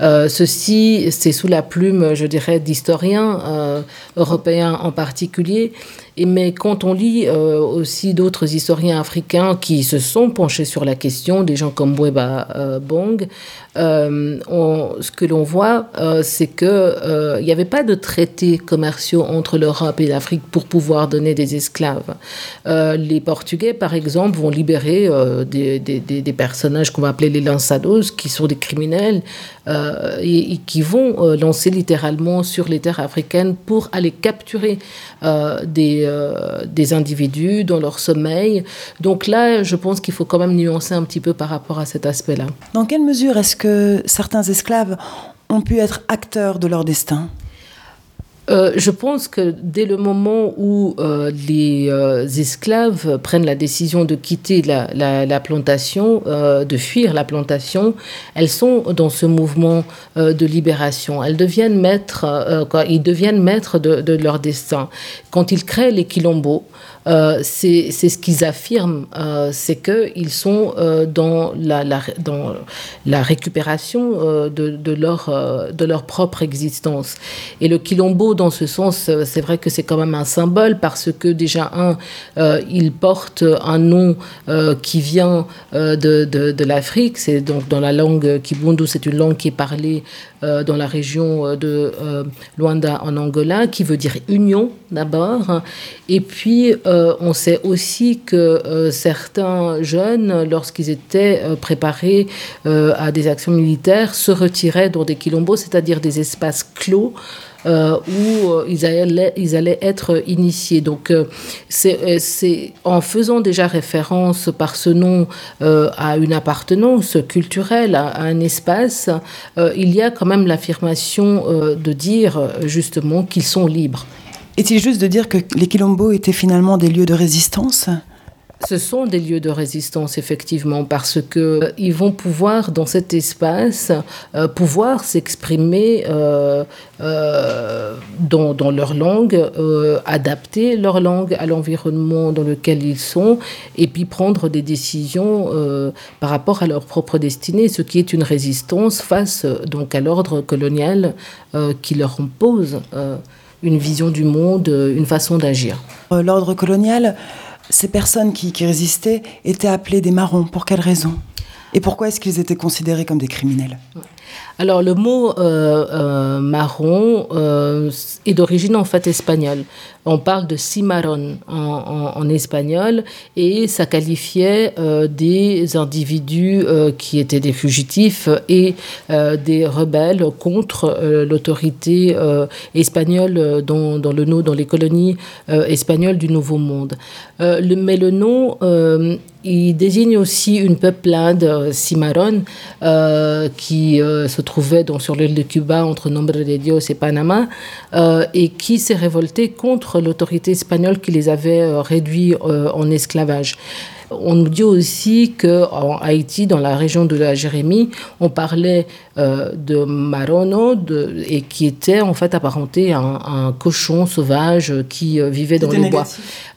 Speaker 9: Ceci, c'est sous la plume, je dirais, d'historiens européens en particulier. Et mais quand on lit aussi d'autres historiens africains qui se sont penchés sur la question, des gens comme euh, Bong, on, ce que l'on voit, c'est que euh, il n'y avait pas de traités commerciaux entre l'Europe et l'Afrique pour pouvoir donner des esclaves. Euh, les Portugais, par exemple, vont libérer euh, des, personnages qu'on va appeler les lançados, qui sont des criminels euh, et, qui vont euh, lancer littéralement sur les terres africaines pour aller capturer euh, euh, des individus dans leur sommeil. Donc là, je pense qu'il faut quand même nuancer un petit peu par rapport à cet aspect-là.
Speaker 3: Dans quelle mesure est-ce que certains esclaves ont pu être acteurs de leur destin
Speaker 9: Euh, je pense que dès le moment où euh, les euh, esclaves prennent la décision de quitter la, la, la plantation, de fuir la plantation, elles sont dans ce mouvement de libération. Elles deviennent maîtres, ils deviennent maîtres de, de leur destin. Quand ils créent les quilombos, euh, c'est ce qu'ils affirment, euh, c'est qu'ils sont euh, dans, la, récupération euh, de, leur, propre existence. Et le quilombo, dans ce sens, c'est vrai que c'est quand même un symbole parce que déjà, un, il porte un nom qui vient de, de, l'Afrique, c'est donc dans la langue Kibundu, c'est une langue qui est parlée dans la région de Luanda en Angola, qui veut dire union d'abord. Et puis, euh, on sait aussi que euh, certains jeunes, lorsqu'ils étaient euh, préparés à des actions militaires, se retiraient dans des quilombos, c'est-à-dire des espaces clos. Où ils, allaient, être initiés. Donc, c'est en faisant déjà référence par ce nom à une appartenance culturelle, à, un espace, il y a quand même l'affirmation de dire justement qu'ils sont libres.
Speaker 3: Est-il juste de dire que les quilombos étaient finalement des lieux de résistance?
Speaker 9: Ce sont des lieux de résistance, effectivement, parce que euh, ils vont pouvoir, dans cet espace, euh, pouvoir s'exprimer euh, dans, dans leur langue, adapter leur langue à l'environnement dans lequel ils sont, et puis prendre des décisions par rapport à leur propre destinée, ce qui est une résistance face donc à l'ordre colonial qui leur impose une vision du monde, une façon d'agir.
Speaker 3: L'ordre colonial, ces personnes qui, qui résistaient étaient appelées des marrons. Pour quelle raison? Et pourquoi est-ce qu'ils étaient considérés comme des criminels?
Speaker 9: Alors le mot euh, euh, marron euh, est d'origine en fait espagnole. On parle de cimarron en, espagnol et ça qualifiait des individus qui étaient des fugitifs et des rebelles contre l'autorité espagnole dans, dans, le, dans les colonies espagnoles du Nouveau Monde. Mais le nom il désigne aussi une peuplade cimarron qui se trouvait donc sur l'île de Cuba entre Nombre de Dios et Panama euh, et qui s'est révolté contre l'autorité espagnole qui les avait euh, réduits euh, en esclavage. On nous dit aussi qu'en Haïti, dans la région de la Jérémie, on parlait euh, de Marono et qui était en fait apparenté à un, cochon sauvage qui euh, vivait dans les bois.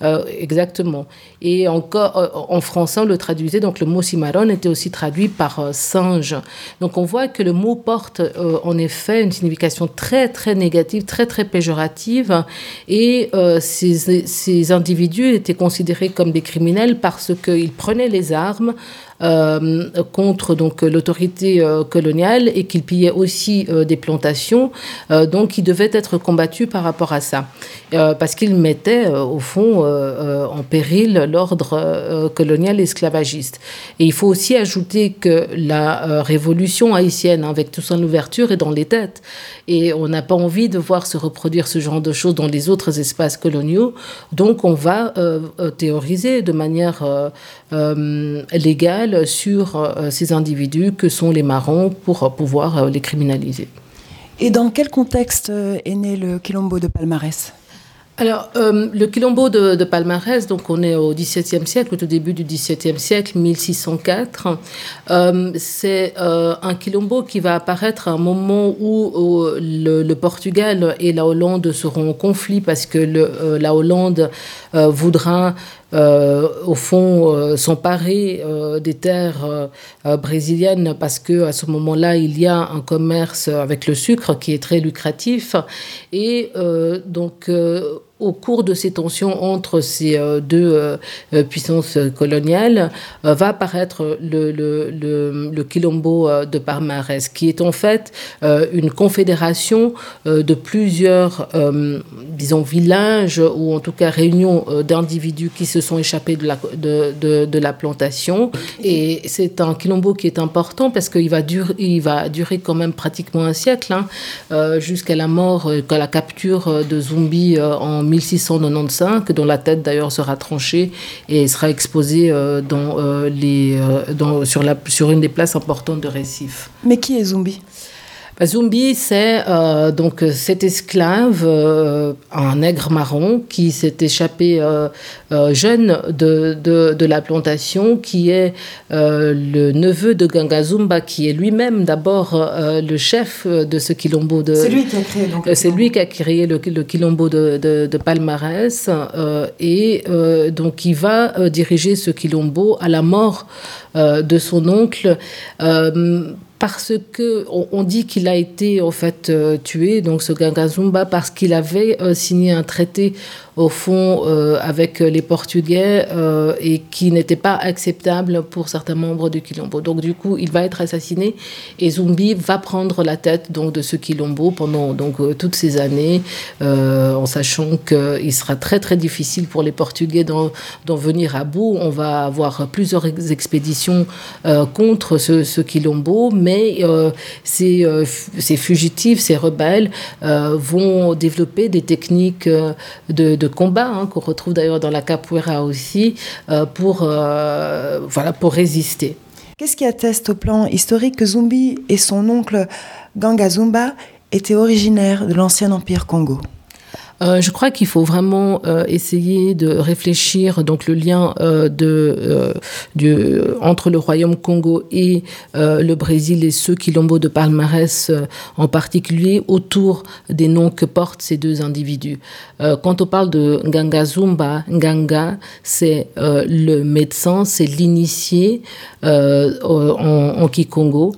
Speaker 9: Euh, exactement. Et encore, en français, on le traduisait, donc le mot cimarron était aussi traduit par singe. Donc on voit que le mot porte en effet une signification très très négative, très très péjorative. Et ces, ces individus étaient considérés comme des criminels parce qu'ils prenaient les armes euh, contre donc l'autorité euh, coloniale et qu'il pillait aussi euh, des plantations. donc, il devait être combattu par rapport à ça, parce qu'il mettait au fond en péril l'ordre colonial esclavagiste. Et il faut aussi ajouter que la révolution haïtienne, avec tout son ouverture, est dans les têtes. Et on n'a pas envie de voir se reproduire ce genre de choses dans les autres espaces coloniaux. Donc, on va théoriser de manière légale sur euh, ces individus que sont les marrons pour pouvoir euh, les criminaliser.
Speaker 3: Et dans quel contexte euh, est né le Quilombo de Palmarès?
Speaker 9: Alors, le quilombo de, Palmarès, donc on est au XVIIe siècle, au début du XVIIe siècle, 1604. c'est un quilombo qui va apparaître à un moment où, le, Portugal et la Hollande seront en conflit parce que le, la Hollande voudra euh, au fond, euh, s'emparer euh, des terres brésiliennes parce que à ce moment-là, il y a un commerce avec le sucre qui est très lucratif. Et donc, au cours de ces tensions entre ces deux puissances coloniales, va apparaître le, le, le, Quilombo de Palmarès, qui est en fait une confédération de plusieurs, disons, villages ou en tout cas réunions d'individus qui se sont échappés de la, de, de, la plantation. Et c'est un quilombo qui est important parce qu'il va, durer, va durer quand même pratiquement un siècle, hein, euh, jusqu'à la mort, euh, qu'à la capture de Zumbi euh, en 1695, dont la tête d'ailleurs sera tranchée et sera exposée dans, les, dans, sur, la, sur une des places importantes de Récif.
Speaker 3: Mais qui est Zumbi
Speaker 9: bah, Zumbi, c'est euh, donc cet esclave, euh, un nègre marron, qui s'est échappé euh, jeune de, de, la plantation, qui est le neveu de Gangazumba, qui est lui-même d'abord le chef de ce quilombo de.
Speaker 3: C'est lui qui a créé.
Speaker 9: c'est lui qui a créé le, le quilombo de, de Palmarès, et donc il va diriger ce quilombo à la mort de son oncle parce que on, dit qu'il a été en fait euh, tué, donc ce Gangazumba, parce qu'il avait euh, signé un traité au fond euh, avec les Portugais euh, et qui n'était pas acceptable pour certains membres du Quilombo. Donc du coup, il va être assassiné et Zumbi va prendre la tête donc de ce Quilombo pendant donc euh, toutes ces années, en sachant qu'il sera très très difficile pour les Portugais d'en venir à bout. On va avoir plusieurs expéditions contre ce, ce, Quilombo, mais ces, ces, fugitifs, ces rebelles vont développer des techniques de de combat, hein, qu'on retrouve d'ailleurs dans la capoeira aussi, euh, pour, euh, voilà, pour résister.
Speaker 3: Qu'est-ce qui atteste au plan historique que Zumbi et son oncle Ganga Zumba étaient originaires de l'ancien empire Congo?
Speaker 9: Euh, je crois qu'il faut vraiment euh, essayer de réfléchir donc le lien euh, entre le royaume Congo et le Brésil et ceux qui l'ont de palmarès en particulier autour des noms que portent ces deux individus. quand on parle de Nganga Zumba, Nganga, c'est le médecin, c'est l'initié en Kikongo.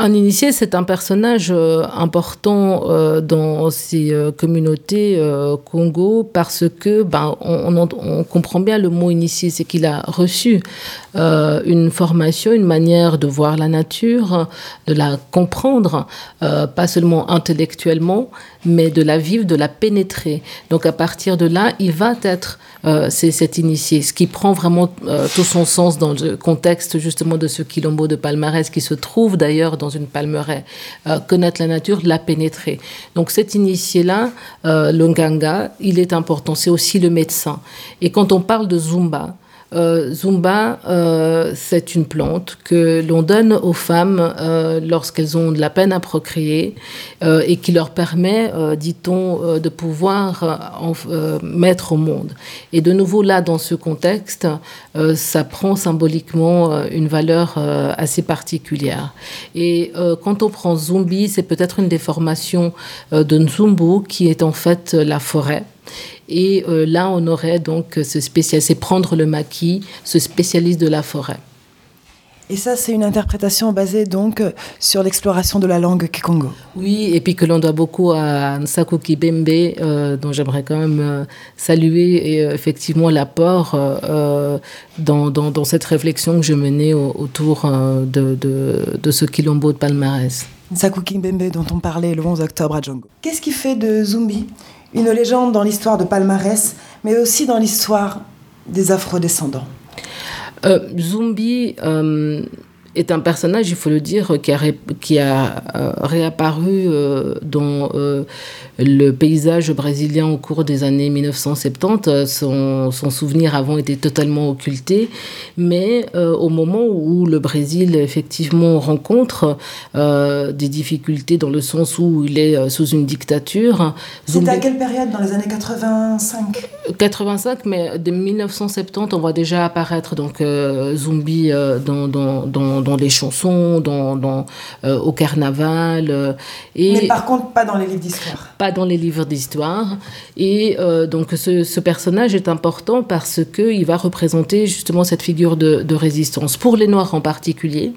Speaker 9: Un initié, c'est un personnage euh, important euh, dans ces euh, communautés euh, Congo parce que ben, on, comprend bien le mot initié, c'est qu'il a reçu euh, une formation, une manière de voir la nature, de la comprendre, euh, pas seulement intellectuellement, mais de la vivre, de la pénétrer. Donc à partir de là, il va être euh, cet initié, ce qui prend vraiment tout son sens dans le contexte justement de ce quilombo de palmarès qui se trouve d'ailleurs dans une palmeraie. Connaître la nature, la pénétrer. Donc cet initié-là, le Nganga, il est important, c'est aussi le médecin. Et quand on parle de Zumba, euh, Zumba, euh, c'est une plante que l'on donne aux femmes euh, lorsqu'elles ont de la peine à procréer et qui leur permet, dit-on, de pouvoir mettre au monde. Et de nouveau, là, dans ce contexte, ça prend symboliquement une valeur assez particulière. Et quand on prend Zumbi, c'est peut-être une déformation de Nzumbu, qui est en fait la forêt. Et euh, là, on aurait donc ce spécial, c'est prendre le maquis, ce spécialiste de la forêt.
Speaker 3: Et ça, c'est une interprétation basée donc euh, sur l'exploration de la langue Kikongo.
Speaker 9: Oui, et puis que l'on doit beaucoup à Nsaku Kibembe, euh, dont j'aimerais quand même euh, saluer et, euh, effectivement l'apport euh, dans, dans, dans, cette réflexion que je menais au, autour euh, de, de, de, ce quilombo de palmarès.
Speaker 3: Nsaku Kibembe dont on parlait le 11 octobre à Django. Qu'est-ce qui fait de Zumbi une légende dans l'histoire de palmarès, mais aussi dans l'histoire des afrodescendants.
Speaker 9: Euh, Zumbi euh, est un personnage, il faut le dire, qui a, ré, qui a euh, réapparu euh, dans euh, le paysage brésilien au cours des années 1970. Son, son souvenir avant était totalement occulté, mais au moment où le Brésil effectivement rencontre des difficultés dans le sens où il est sous une dictature.
Speaker 3: C'était à quelle période Dans les années 85
Speaker 9: 85, mais de 1970, on voit déjà apparaître donc Zumbi dans, dans, dans, dans, les chansons, dans, dans euh, au carnaval. euh, et
Speaker 3: Mais par contre, pas dans les livres d'histoire.
Speaker 9: pas dans les livres d'histoire. Et euh, donc ce, ce personnage est important parce qu'il va représenter justement cette figure de, de résistance pour les Noirs en particulier.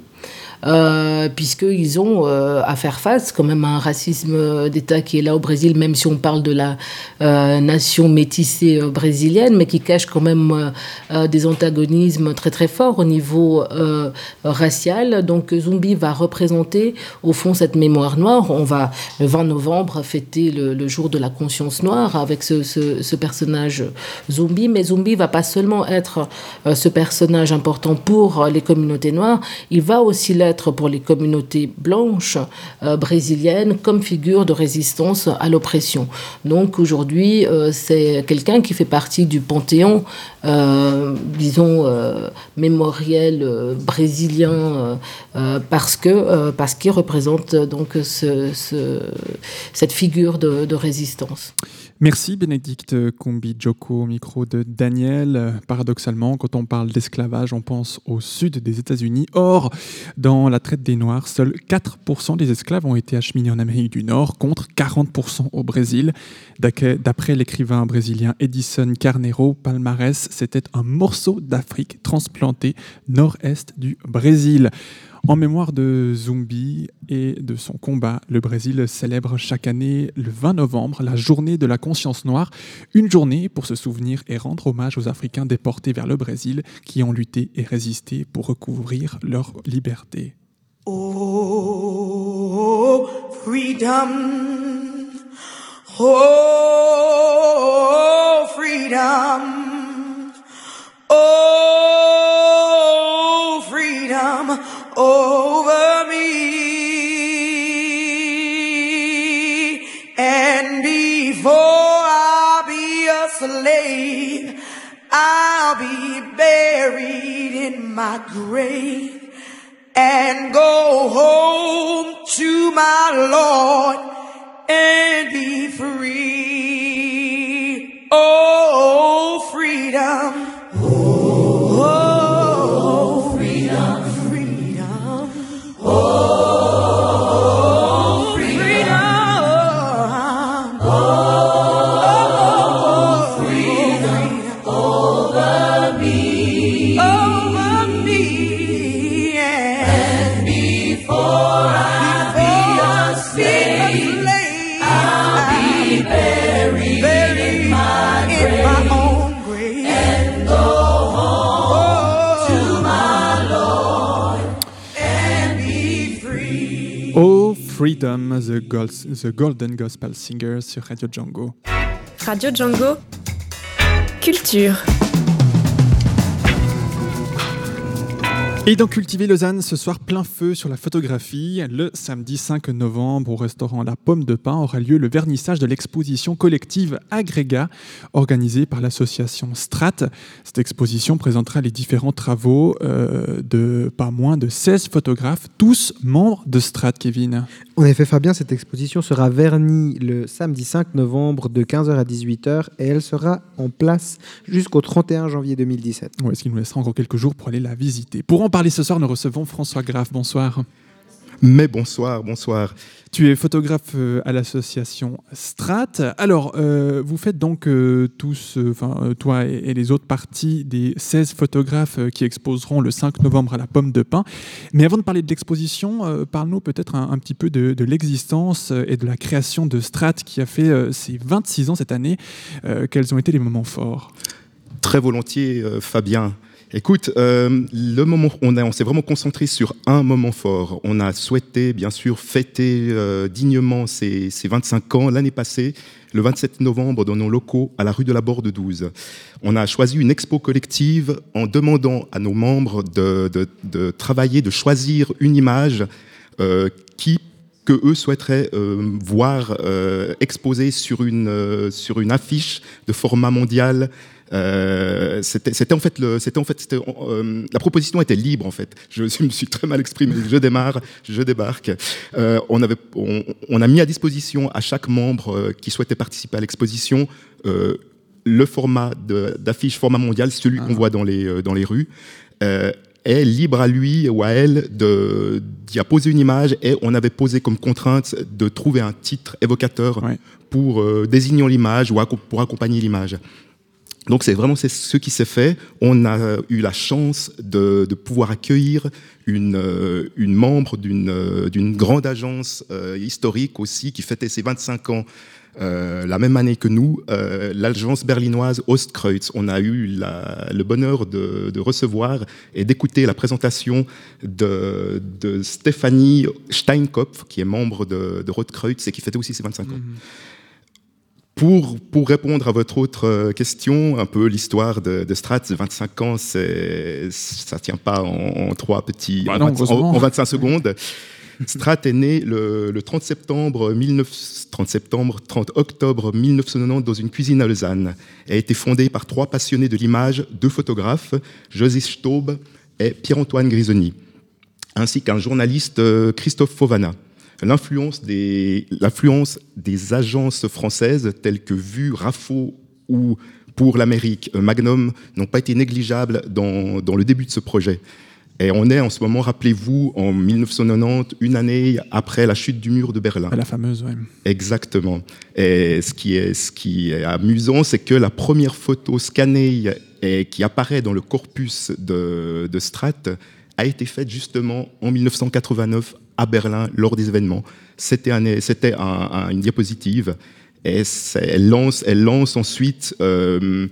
Speaker 9: Euh, puisqu'ils ont euh, à faire face quand même à un racisme d'État qui est là au Brésil, même si on parle de la euh, nation métissée euh, brésilienne, mais qui cache quand même euh, euh, des antagonismes très très forts au niveau euh, racial. Donc Zumbi va représenter au fond cette mémoire noire. On va le 20 novembre fêter le, jour de la conscience noire avec ce, personnage Zumbi, mais Zumbi va pas seulement être euh, ce personnage important pour les communautés noires, il va aussi l'être pour les communautés blanches euh, brésiliennes comme figure de résistance à l'oppression. Donc aujourd'hui, euh, c'est quelqu'un qui fait partie du panthéon, euh, disons, mémoriel brésilien parce que parce qu'il représente donc ce, ce, cette figure de résistance.
Speaker 1: Merci Bénédicte Combi Joko micro de Daniel. Paradoxalement, quand on parle d'esclavage, on pense au sud des États-Unis. Or, dans la traite des Noirs, seuls 4% des esclaves ont été acheminés en Amérique du Nord, contre 40% au Brésil. D'après l'écrivain brésilien Edison Carneiro, Palmarès, c'était un morceau d'Afrique transplanté nord-est du Brésil. En mémoire de Zumbi et de son combat, le Brésil célèbre chaque année le 20 novembre la journée de la conscience noire, une journée pour se souvenir et rendre hommage aux Africains déportés vers le Brésil qui ont lutté et résisté pour recouvrir leur liberté.
Speaker 10: Oh. Oh. My grave and go home to my Lord
Speaker 1: The, the Golden Gospel Singer sur Radio Django.
Speaker 5: Radio Django. Culture.
Speaker 1: Et dans Cultiver Lausanne, ce soir, plein feu sur la photographie. Le samedi 5 novembre, au restaurant La Pomme de Pain, aura lieu le vernissage de l'exposition collective Agrégat, organisée par l'association Strat. Cette exposition présentera les différents travaux euh, de pas moins de 16 photographes, tous membres de Strat, Kevin.
Speaker 4: En effet, Fabien, cette exposition sera vernie le samedi 5 novembre de 15h à 18h et elle sera en place jusqu'au 31 janvier 2017.
Speaker 1: Ouais, ce qui nous laissera encore quelques jours pour aller la visiter. Pour en parler ce soir, nous recevons François Graff. Bonsoir.
Speaker 11: Mais bonsoir, bonsoir.
Speaker 1: Tu es photographe euh, à l'association Strat. Alors, euh, vous faites donc euh, tous, enfin euh, toi et, et les autres parties des 16 photographes qui exposeront le 5 novembre à la Pomme de Pin. Mais avant de parler de l'exposition, parle-nous peut-être un, un petit peu de, de l'existence et de la création de Strat qui a fait ses 26 ans cette année. Quels ont été les moments forts?
Speaker 11: Très volontiers, Fabien. Écoute, euh, le moment, on, a- on s'est vraiment concentré sur un moment fort. On a souhaité, bien sûr, fêter euh, dignement ces, ces 25 ans l'année passée, le 27 novembre, dans nos locaux à la rue de la Borde 12. On a choisi une expo collective en demandant à nos membres de, de- de travailler, de choisir une image euh, qui que eux souhaiteraient euh, voir exposée sur une, affiche de format mondial c'était c'était en fait le, c'était en fait, c'était, euh, la proposition était libre en fait. Je me suis très mal exprimé. Je démarre, je débarque. Euh, on avait, on, on a mis à disposition à chaque membre euh, qui souhaitait participer à l'exposition euh, le format d'affiche format mondial, celui qu'on voit dans les euh, dans les rues. Euh, est libre à lui ou à elle d'y poser une image et on avait posé comme contrainte de trouver un titre évocateur pour euh, désigner l'image ou pour accompagner l'image. Donc c'est vraiment ce qui s'est fait. On a eu la chance de, de pouvoir accueillir une, euh, une membre d'une euh, d'une grande agence euh, historique aussi qui fêtait ses 25 ans euh, la même année que nous, euh, l'agence berlinoise Ostkreuz. On a eu la- le bonheur de, de recevoir et d'écouter la présentation de, de Stéphanie Steinkopf, qui est membre de, de Rotkreuz et qui fêtait aussi ses 25 ans. Pour, pour répondre à votre autre euh, question, un peu l'histoire de, de Strat, 25 ans, ça tient pas en, en trois petits,
Speaker 1: Bah
Speaker 11: en,
Speaker 1: non,
Speaker 11: 20
Speaker 1: heureusement.
Speaker 11: en 25 secondes. Strat est né le, le 30 septembre 19, 30 septembre 30 octobre 1990 dans une cuisine à Lausanne. Elle a été fondée par trois passionnés de l'image, deux photographes, José Staub et Pierre-Antoine Grisoni, ainsi qu'un journaliste euh, Christophe Fovana. L'influence des, agences françaises telles que Vue, Rafo ou pour l'Amérique, euh, Magnum, n'ont pas été négligeables dans, dans le début de ce projet. Et on est en ce moment, rappelez-vous, en 1990, une année après la chute du mur de Berlin.
Speaker 1: La fameuse, ouais.
Speaker 11: Exactement. Et ce qui est, ce qui est amusant, c'est que la première photo scannée et qui apparaît dans le corpus de, de Strat a été faite justement en 1989 à Berlin lors des événements. C'était un, c'était un- un- une diapositive et elle lance, ensuite euh,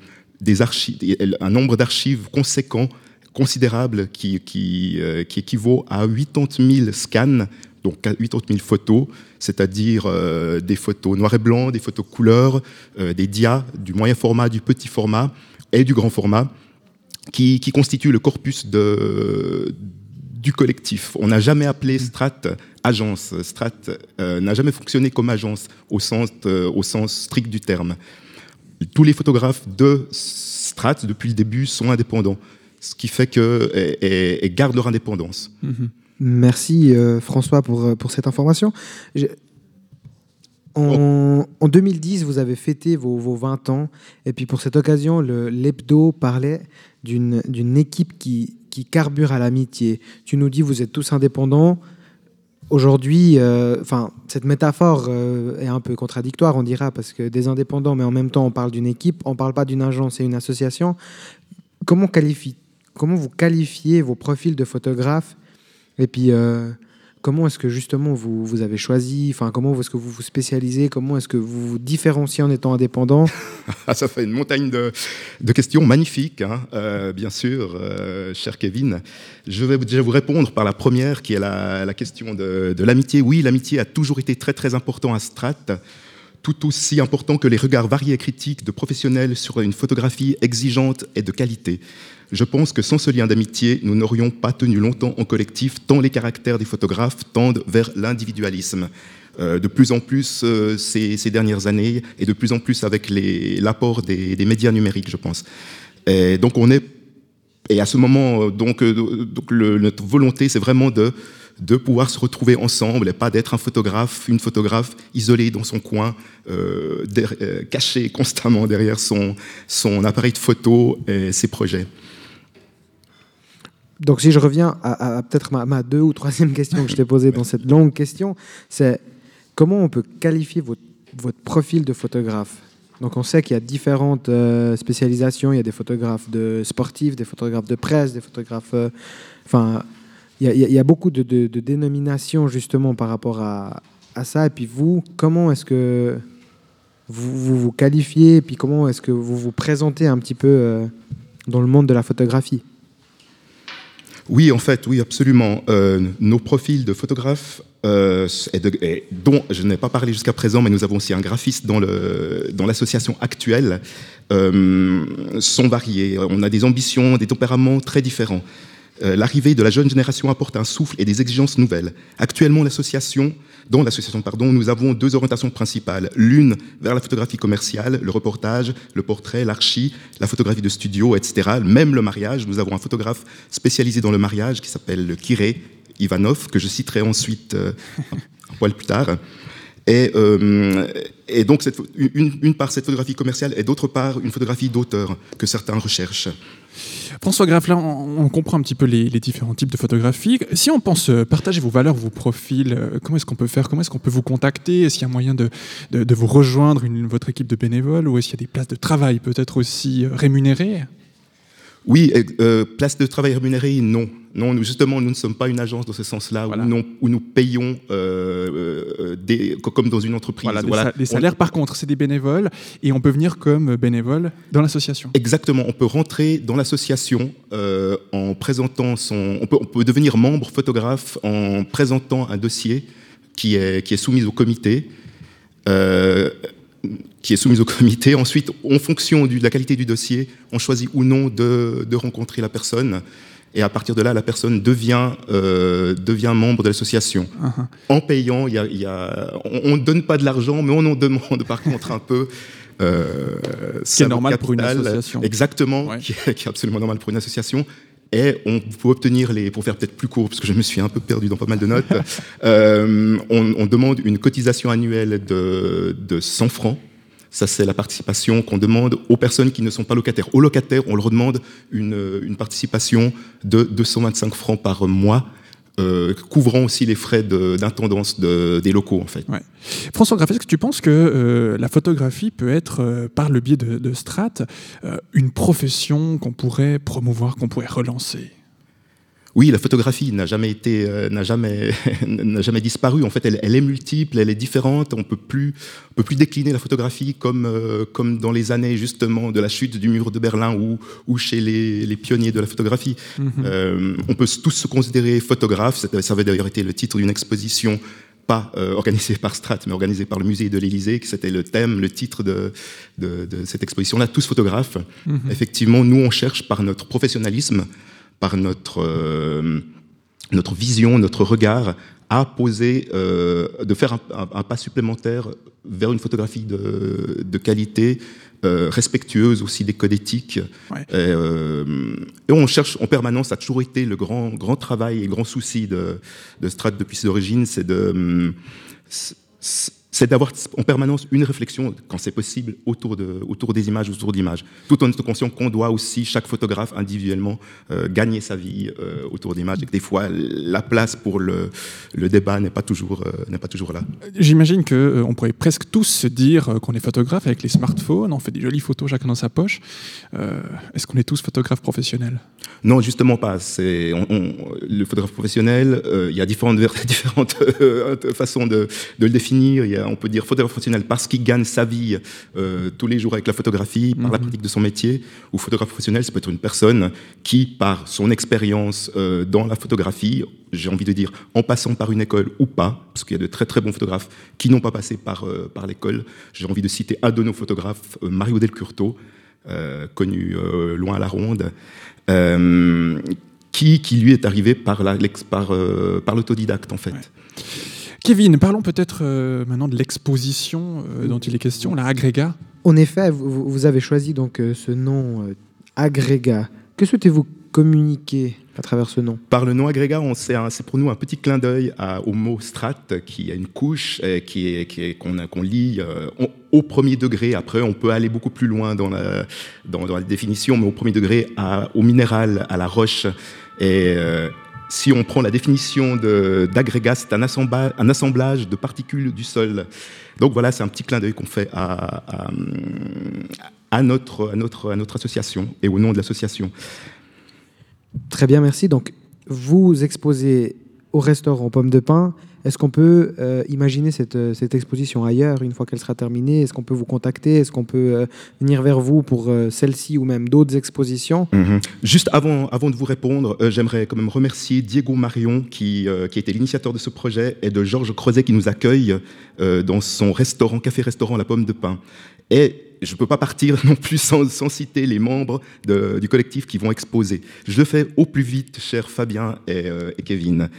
Speaker 11: archives, un nombre d'archives conséquent, considérable, qui, euh, qui équivaut à 80 000 scans, donc à 80 000 photos, c'est-à-dire euh, des photos noir et blanc, des photos couleur, euh, des dias, du moyen format, du petit format et du grand format, qui, qui constituent le corpus de, du collectif. On n'a jamais appelé Strat agence. Strat euh, n'a jamais fonctionné comme agence au sens, euh, au sens strict du terme. Tous les photographes de Strat, depuis le début, sont indépendants, ce qui fait que et, gardent leur indépendance.
Speaker 4: Merci euh, François pour, pour cette information. En, en 2010, vous avez fêté vos, vos 20 ans. Et puis pour cette occasion, le- l'hebdo parlait d'une équipe qui, qui carbure à l'amitié. Tu nous dis, vous êtes tous indépendants. Aujourd'hui, euh, enfin, cette métaphore euh, est un peu contradictoire, on dira, parce que des indépendants, mais en même temps, on parle d'une équipe, on parle pas d'une agence et une association. Comment, qualifie, comment vous qualifiez vos profils de photographes? Et puis, euh, comment est-ce que justement vous, vous avez choisi, enfin comment est-ce que vous vous spécialisez, comment est-ce que vous vous différenciez en étant indépendant? [LAUGHS]
Speaker 11: Ah, ça fait une montagne de, questions magnifiques, hein, euh, bien sûr, euh, cher Kevin. Je vais déjà vous répondre par la première, qui est la, la question de, de l'amitié. Oui, l'amitié a toujours été très très important à Strat, tout aussi important que les regards variés et critiques de professionnels sur une photographie exigeante et de qualité. Je pense que sans ce lien d'amitié, nous n'aurions pas tenu longtemps en collectif, tant les caractères des photographes tendent vers l'individualisme. Euh, de plus en plus euh, ces, dernières années et de plus en plus avec l'apport des, médias numériques, je pense. Et donc on est et à ce moment, euh, donc, notre volonté, c'est vraiment de de pouvoir se retrouver ensemble et pas d'être un photographe, une photographe isolée dans son coin, euh, euh, caché constamment derrière son, son appareil de photo et ses projets.
Speaker 4: Donc si je reviens à, peut-être ma, ma, deux ou troisième question que je t'ai posée dans cette longue question, c'est comment on peut qualifier votre, profil de photographe? Donc on sait qu'il y a différentes euh, spécialisations, il y a des photographes de sportifs, des photographes de presse, des photographes... Enfin, il y, a beaucoup de, dénominations justement par rapport à, ça. Et puis vous, comment est-ce que vous, vous, qualifiez Et puis comment est-ce que vous vous présentez un petit peu euh, dans le monde de la photographie?
Speaker 11: Oui, en fait, oui, absolument. Euh, nos profils de photographes, euh, dont je n'ai pas parlé jusqu'à présent, mais nous avons aussi un graphiste dans l'association actuelle, sont variés. On a des ambitions, des tempéraments très différents. Euh, L'arrivée de la jeune génération apporte un souffle et des exigences nouvelles. Actuellement, l'association, dans l'association, pardon, nous avons deux orientations principales. L'une vers la photographie commerciale, le reportage, le portrait, l'archi, la photographie de studio, etc. Même le mariage. Nous avons un photographe spécialisé dans le mariage qui s'appelle Kiré Ivanov, que je citerai ensuite euh, un poil plus tard. Et, euh, donc, une, une, part, cette photographie commerciale, et d'autre part, une photographie d'auteur que certains recherchent.
Speaker 1: François Graff, là, on, on, comprend un petit peu les, différents types de photographies. Si on pense euh, partager vos valeurs, vos profils, euh, comment est-ce qu'on peut faire? Comment est-ce qu'on peut vous contacter? Est-ce qu'il y a moyen de, de, vous rejoindre votre équipe de bénévoles? Ou est-ce qu'il y a des places de travail peut-être aussi euh, rémunérées?
Speaker 11: Oui, euh, place de travail rémunérée, non. Non, nous, justement, nous ne sommes pas une agence dans ce sens-là, voilà. où, où, nous payons euh, euh, des, comme dans une entreprise.
Speaker 1: Voilà, voilà. Les salaires, on... par contre, c'est des bénévoles, et on peut venir comme bénévole dans l'association.
Speaker 11: Exactement, on peut rentrer dans l'association euh, en présentant son... On peut, on peut, devenir membre photographe en présentant un dossier qui est, qui est soumis au comité. Qui est soumise au comité. Ensuite, en fonction de la qualité du dossier, on choisit ou non de, de, rencontrer la personne. Et à partir de là, la personne devient, euh, devient membre de l'association. Uh -huh. En payant, y a, y a, on ne donne pas de l'argent, mais on en demande par contre un peu.
Speaker 1: Euh, c'est normal capital, pour une association.
Speaker 11: Exactement, ouais. qui, est, qui, est, absolument normal pour une association. Et on peut obtenir les, pour faire peut-être plus court, parce que je me suis un peu perdu dans pas mal de notes, [LAUGHS] euh, on, on, demande une cotisation annuelle de, de 100 francs ça, c'est la participation qu'on demande aux personnes qui ne sont pas locataires. Aux locataires, on leur demande une, une participation de 225 francs par mois. Euh, couvrant aussi les frais d'intendance de, de, des locaux en fait.
Speaker 1: François Graff, est-ce que tu penses que euh, la photographie peut être, euh, par le biais de, de Strat, une profession qu'on pourrait promouvoir, qu'on pourrait relancer?
Speaker 11: Oui, la photographie n'a jamais été, euh, n'a jamais, [LAUGHS] n'a jamais disparu. En fait, elle, elle, est multiple, elle est différente. On peut plus, on peut plus décliner la photographie comme, euh, comme dans les années justement de la chute du mur de Berlin ou, ou chez les, les pionniers de la photographie. Mm -hmm. euh, on peut tous se considérer photographes. Ça avait d'ailleurs été le titre d'une exposition pas euh, organisée par Strat, mais organisée par le musée de l'Élysée, qui c'était le thème, le titre de, de, de cette exposition-là, tous photographes. Mm -hmm. Effectivement, nous, on cherche par notre professionnalisme par notre, euh, notre vision, notre regard, à poser, euh, de faire un, un, un, pas supplémentaire vers une photographie de, de qualité, euh, respectueuse aussi des codes éthiques. Ouais. Et, et, on cherche en permanence, ça a toujours été le grand, grand travail et grand souci de, de Strat depuis ses origines, c'est de c'est d'avoir en permanence une réflexion, quand c'est possible, autour, de, autour des images, autour d'images, tout en étant conscient qu'on doit aussi, chaque photographe individuellement, euh, gagner sa vie euh, autour d'images, et que des fois, la place pour le, le débat n'est pas, toujours, euh, n'est pas toujours là.
Speaker 1: J'imagine qu'on pourrait presque tous se dire qu'on est photographe avec les smartphones, on fait des jolies photos chacun dans sa poche. Est-ce qu'on est tous photographes professionnels?
Speaker 11: Non, justement pas. C'est, le photographe professionnel, il y a différentes, [LAUGHS] différentes façons de, de le définir. Il y a on peut dire photographe professionnel parce qu'il gagne sa vie euh, tous les jours avec la photographie, par la mhm. pratique de son métier, ou photographe professionnel, ça peut être une personne qui, par son expérience euh, dans la photographie, j'ai envie de dire en passant par une école ou pas, parce qu'il y a de très très bons photographes qui n'ont pas passé par, euh, par l'école. J'ai envie de citer un de nos photographes, Mario Del Curto, connu loin à la ronde. Qui, qui, lui est arrivé par l'autodidacte par, en fait.
Speaker 1: Kevin, parlons peut-être euh, maintenant de l'exposition euh, dont il est question, la Agrégat.
Speaker 4: En effet, vous, avez choisi donc euh, ce nom Agrégat. Que souhaitez-vous communiquer à travers ce nom?
Speaker 11: Par le nom agrégat, c'est pour nous un petit clin d'œil au mot strat, qui a une couche qui est, qu'on lit au premier degré. Après, on peut aller beaucoup plus loin dans la, dans, la définition, mais au premier degré, au minéral, à la roche. Et si on prend la définition d'agrégat, c'est un, assemblage de particules du sol. Donc voilà, c'est un petit clin d'œil qu'on fait à, notre, à notre association et au nom de l'association.
Speaker 4: Très bien, merci. Donc, vous exposez au restaurant Pomme de Pain est-ce qu'on peut euh, imaginer cette, euh, cette, exposition ailleurs une fois qu'elle sera terminée? Est-ce qu'on peut vous contacter? Est-ce qu'on peut euh, venir vers vous pour celle-ci ou même d'autres expositions?
Speaker 11: Mhm. Juste avant, avant de vous répondre, j'aimerais quand même remercier Diego Marion qui, qui était l'initiateur de ce projet et de Georges Crozet qui nous accueille dans son restaurant, café-restaurant La Pomme de Pain. Et je ne peux pas partir [LAUGHS] non plus sans, sans citer les membres du collectif qui vont exposer. Je le fais au plus vite, cher Fabien et Kevin.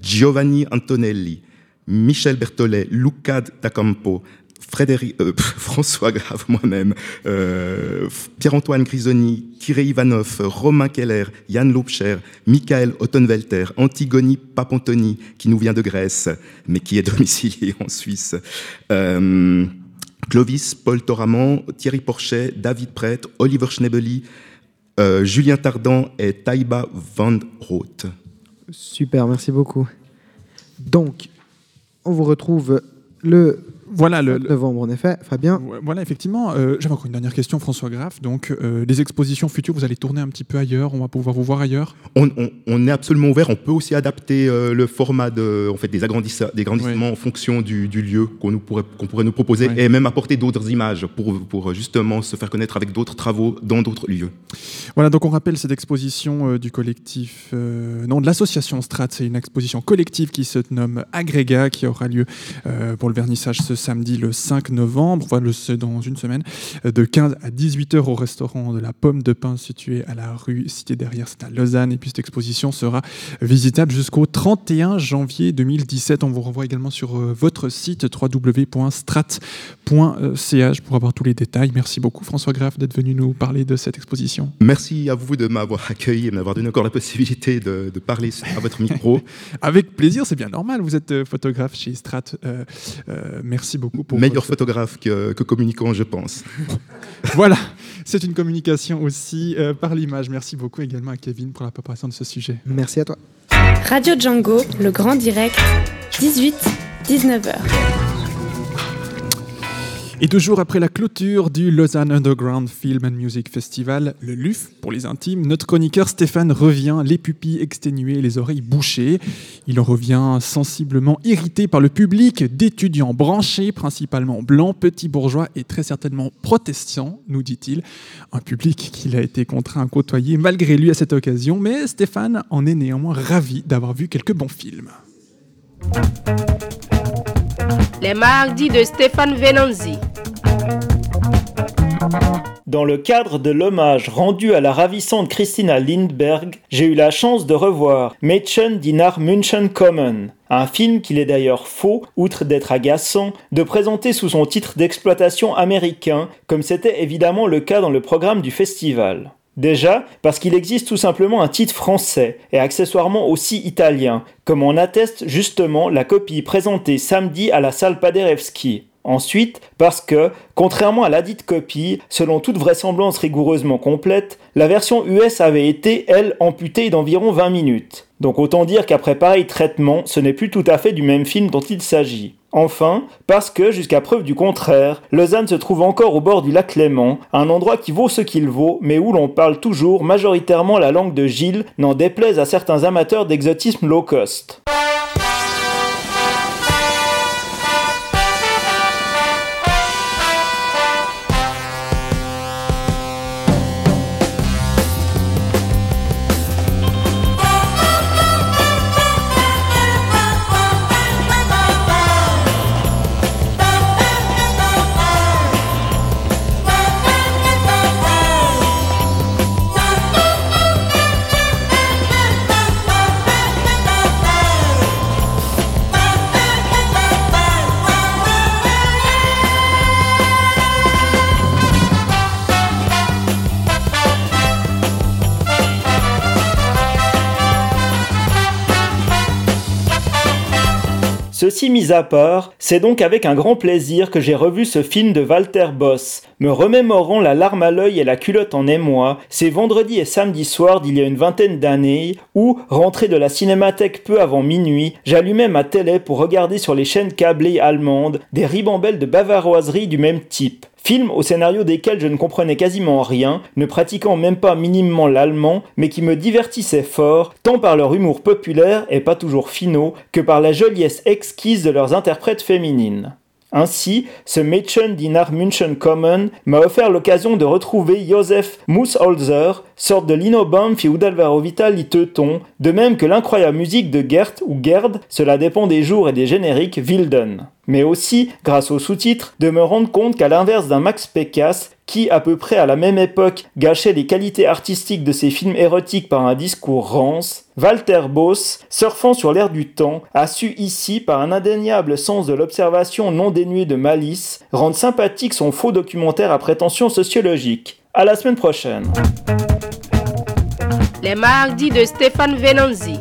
Speaker 11: Giovanni Antonelli, Michel Berthollet, Luca D'Acampo, Frédéric, euh, [LAUGHS] François Grave, moi-même, euh, Pierre-Antoine Grisoni, Kiré Ivanov, Romain Keller, Yann Lopcher, Michael Ottenwelter, Antigoni Papantoni, qui nous vient de Grèce, mais qui est [LAUGHS] domicilié en Suisse, euh, Clovis, Paul Toraman, Thierry Porchet, David Prêtre, Oliver Schnebeli, Julien Tardan et Taïba Van Roth.
Speaker 4: Super, merci beaucoup. Donc, on vous retrouve le
Speaker 1: voilà le,
Speaker 4: novembre, en effet. Fabien
Speaker 1: Voilà, effectivement. Euh, j'avais encore une dernière question, François Graff. Donc, euh, les expositions futures, vous allez tourner un petit peu ailleurs On va pouvoir vous voir ailleurs?
Speaker 11: On, est absolument ouvert. On peut aussi adapter euh, le format de, en fait, des, agrandissements en fonction du, lieu qu'on pourrait, qu'on pourrait nous proposer et même apporter d'autres images pour, pour justement se faire connaître avec d'autres travaux dans d'autres lieux.
Speaker 1: Voilà, donc on rappelle cette exposition du collectif, non, de l'association Strat. C'est une exposition collective qui se nomme Agrégat, qui aura lieu pour le vernissage ce samedi le 5 novembre, voilà, c'est dans une semaine, euh, de 15 à 18 h au restaurant de la Pomme de Pain situé à la rue Cité derrière, c'est à Lausanne. Et puis cette exposition sera visitable jusqu'au 31 janvier 2017. On vous renvoie également sur euh, votre site www.strat.ch pour avoir tous les détails. Merci beaucoup François Graff d'être venu nous parler de cette exposition.
Speaker 11: Merci à vous de m'avoir accueilli et de m'avoir donné encore la possibilité de, parler à votre micro. [LAUGHS]
Speaker 1: Avec plaisir, c'est bien normal. Vous êtes euh, photographe chez Strat. merci Merci beaucoup pour
Speaker 11: Meilleur photographe que, communicant, je pense. [LAUGHS]
Speaker 1: voilà, c'est une communication aussi euh, par l'image. Merci beaucoup également à Kevin pour la préparation de ce sujet.
Speaker 4: Merci à toi.
Speaker 5: Radio Django, le grand direct, 18-19h.
Speaker 1: Et deux jours après la clôture du Lausanne Underground Film and Music Festival, le LUF pour les intimes, notre chroniqueur Stéphane revient, les pupilles exténuées, les oreilles bouchées. Il en revient sensiblement irrité par le public d'étudiants branchés, principalement blancs, petits bourgeois et très certainement protestants, nous dit-il. Un public qu'il a été contraint à côtoyer malgré lui à cette occasion, mais Stéphane en est néanmoins ravi d'avoir vu quelques bons films.
Speaker 12: Les mardis de Stéphane Venanzi.
Speaker 13: Dans le cadre de l'hommage rendu à la ravissante Christina Lindberg, j'ai eu la chance de revoir Mädchen Dinar München kommen, un film qu'il est d'ailleurs faux, outre d'être agaçant, de présenter sous son titre d'exploitation américain, comme c'était évidemment le cas dans le programme du festival. Déjà, parce qu'il existe tout simplement un titre français, et accessoirement aussi italien, comme en atteste justement la copie présentée samedi à la salle Paderewski. Ensuite, parce que, contrairement à la dite copie, selon toute vraisemblance rigoureusement complète, la version US avait été, elle, amputée d'environ 20 minutes. Donc autant dire qu'après pareil traitement, ce n'est plus tout à fait du même film dont il s'agit. Enfin, parce que, jusqu'à preuve du contraire, Lausanne se trouve encore au bord du lac Léman, un endroit qui vaut ce qu'il vaut, mais où l'on parle toujours majoritairement la langue de Gilles, n'en déplaise à certains amateurs d'exotisme low cost. Ceci mis à part, c'est donc avec un grand plaisir que j'ai revu ce film de Walter Boss, me remémorant la larme à l'œil et la culotte en émoi, ces vendredis et samedis soirs d'il y a une vingtaine d'années, où, rentré de la cinémathèque peu avant minuit, j'allumais ma télé pour regarder sur les chaînes câblées allemandes des ribambelles de bavaroiseries du même type. Films au scénario desquels je ne comprenais quasiment rien, ne pratiquant même pas minimement l'allemand, mais qui me divertissaient fort, tant par leur humour populaire et pas toujours finaux, que par la joliesse exquise de leurs interprètes féminines. Ainsi, ce Mädchen Dinar München Common m'a offert l'occasion de retrouver Josef Moosholzer, sorte de Lino Banff et Udalvaro Vital Teuton, de même que l'incroyable musique de Gert ou Gerd, cela dépend des jours et des génériques, Wilden. Mais aussi, grâce aux sous-titres, de me rendre compte qu'à l'inverse d'un Max Pécasse, qui, à peu près à la même époque, gâchait les qualités artistiques de ses films érotiques par un discours rance, Walter Boss, surfant sur l'air du temps, a su ici, par un indéniable sens de l'observation non dénué de malice, rendre sympathique son faux documentaire à prétention sociologique. À la semaine prochaine.
Speaker 12: Les mardis de Stéphane Venanzi.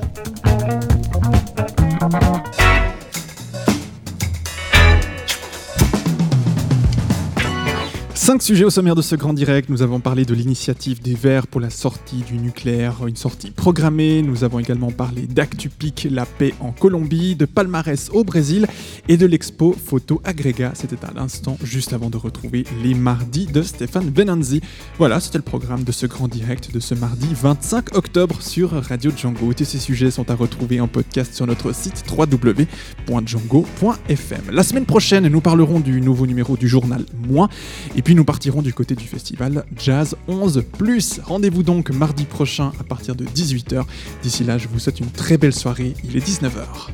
Speaker 1: Cinq sujets au sommaire de ce grand direct. Nous avons parlé de l'initiative des Verts pour la sortie du nucléaire, une sortie programmée. Nous avons également parlé d'ActuPic, la paix en Colombie, de palmarès au Brésil et de l'expo photo agrégat. C'était à l'instant, juste avant de retrouver les mardis de Stéphane Venanzi. Voilà, c'était le programme de ce grand direct de ce mardi 25 octobre sur Radio Django. Tous ces sujets sont à retrouver en podcast sur notre site www.django.fm. La semaine prochaine, nous parlerons du nouveau numéro du journal Moins. Et puis nous partirons du côté du festival Jazz 11 ⁇ Rendez-vous donc mardi prochain à partir de 18h. D'ici là, je vous souhaite une très belle soirée. Il est 19h.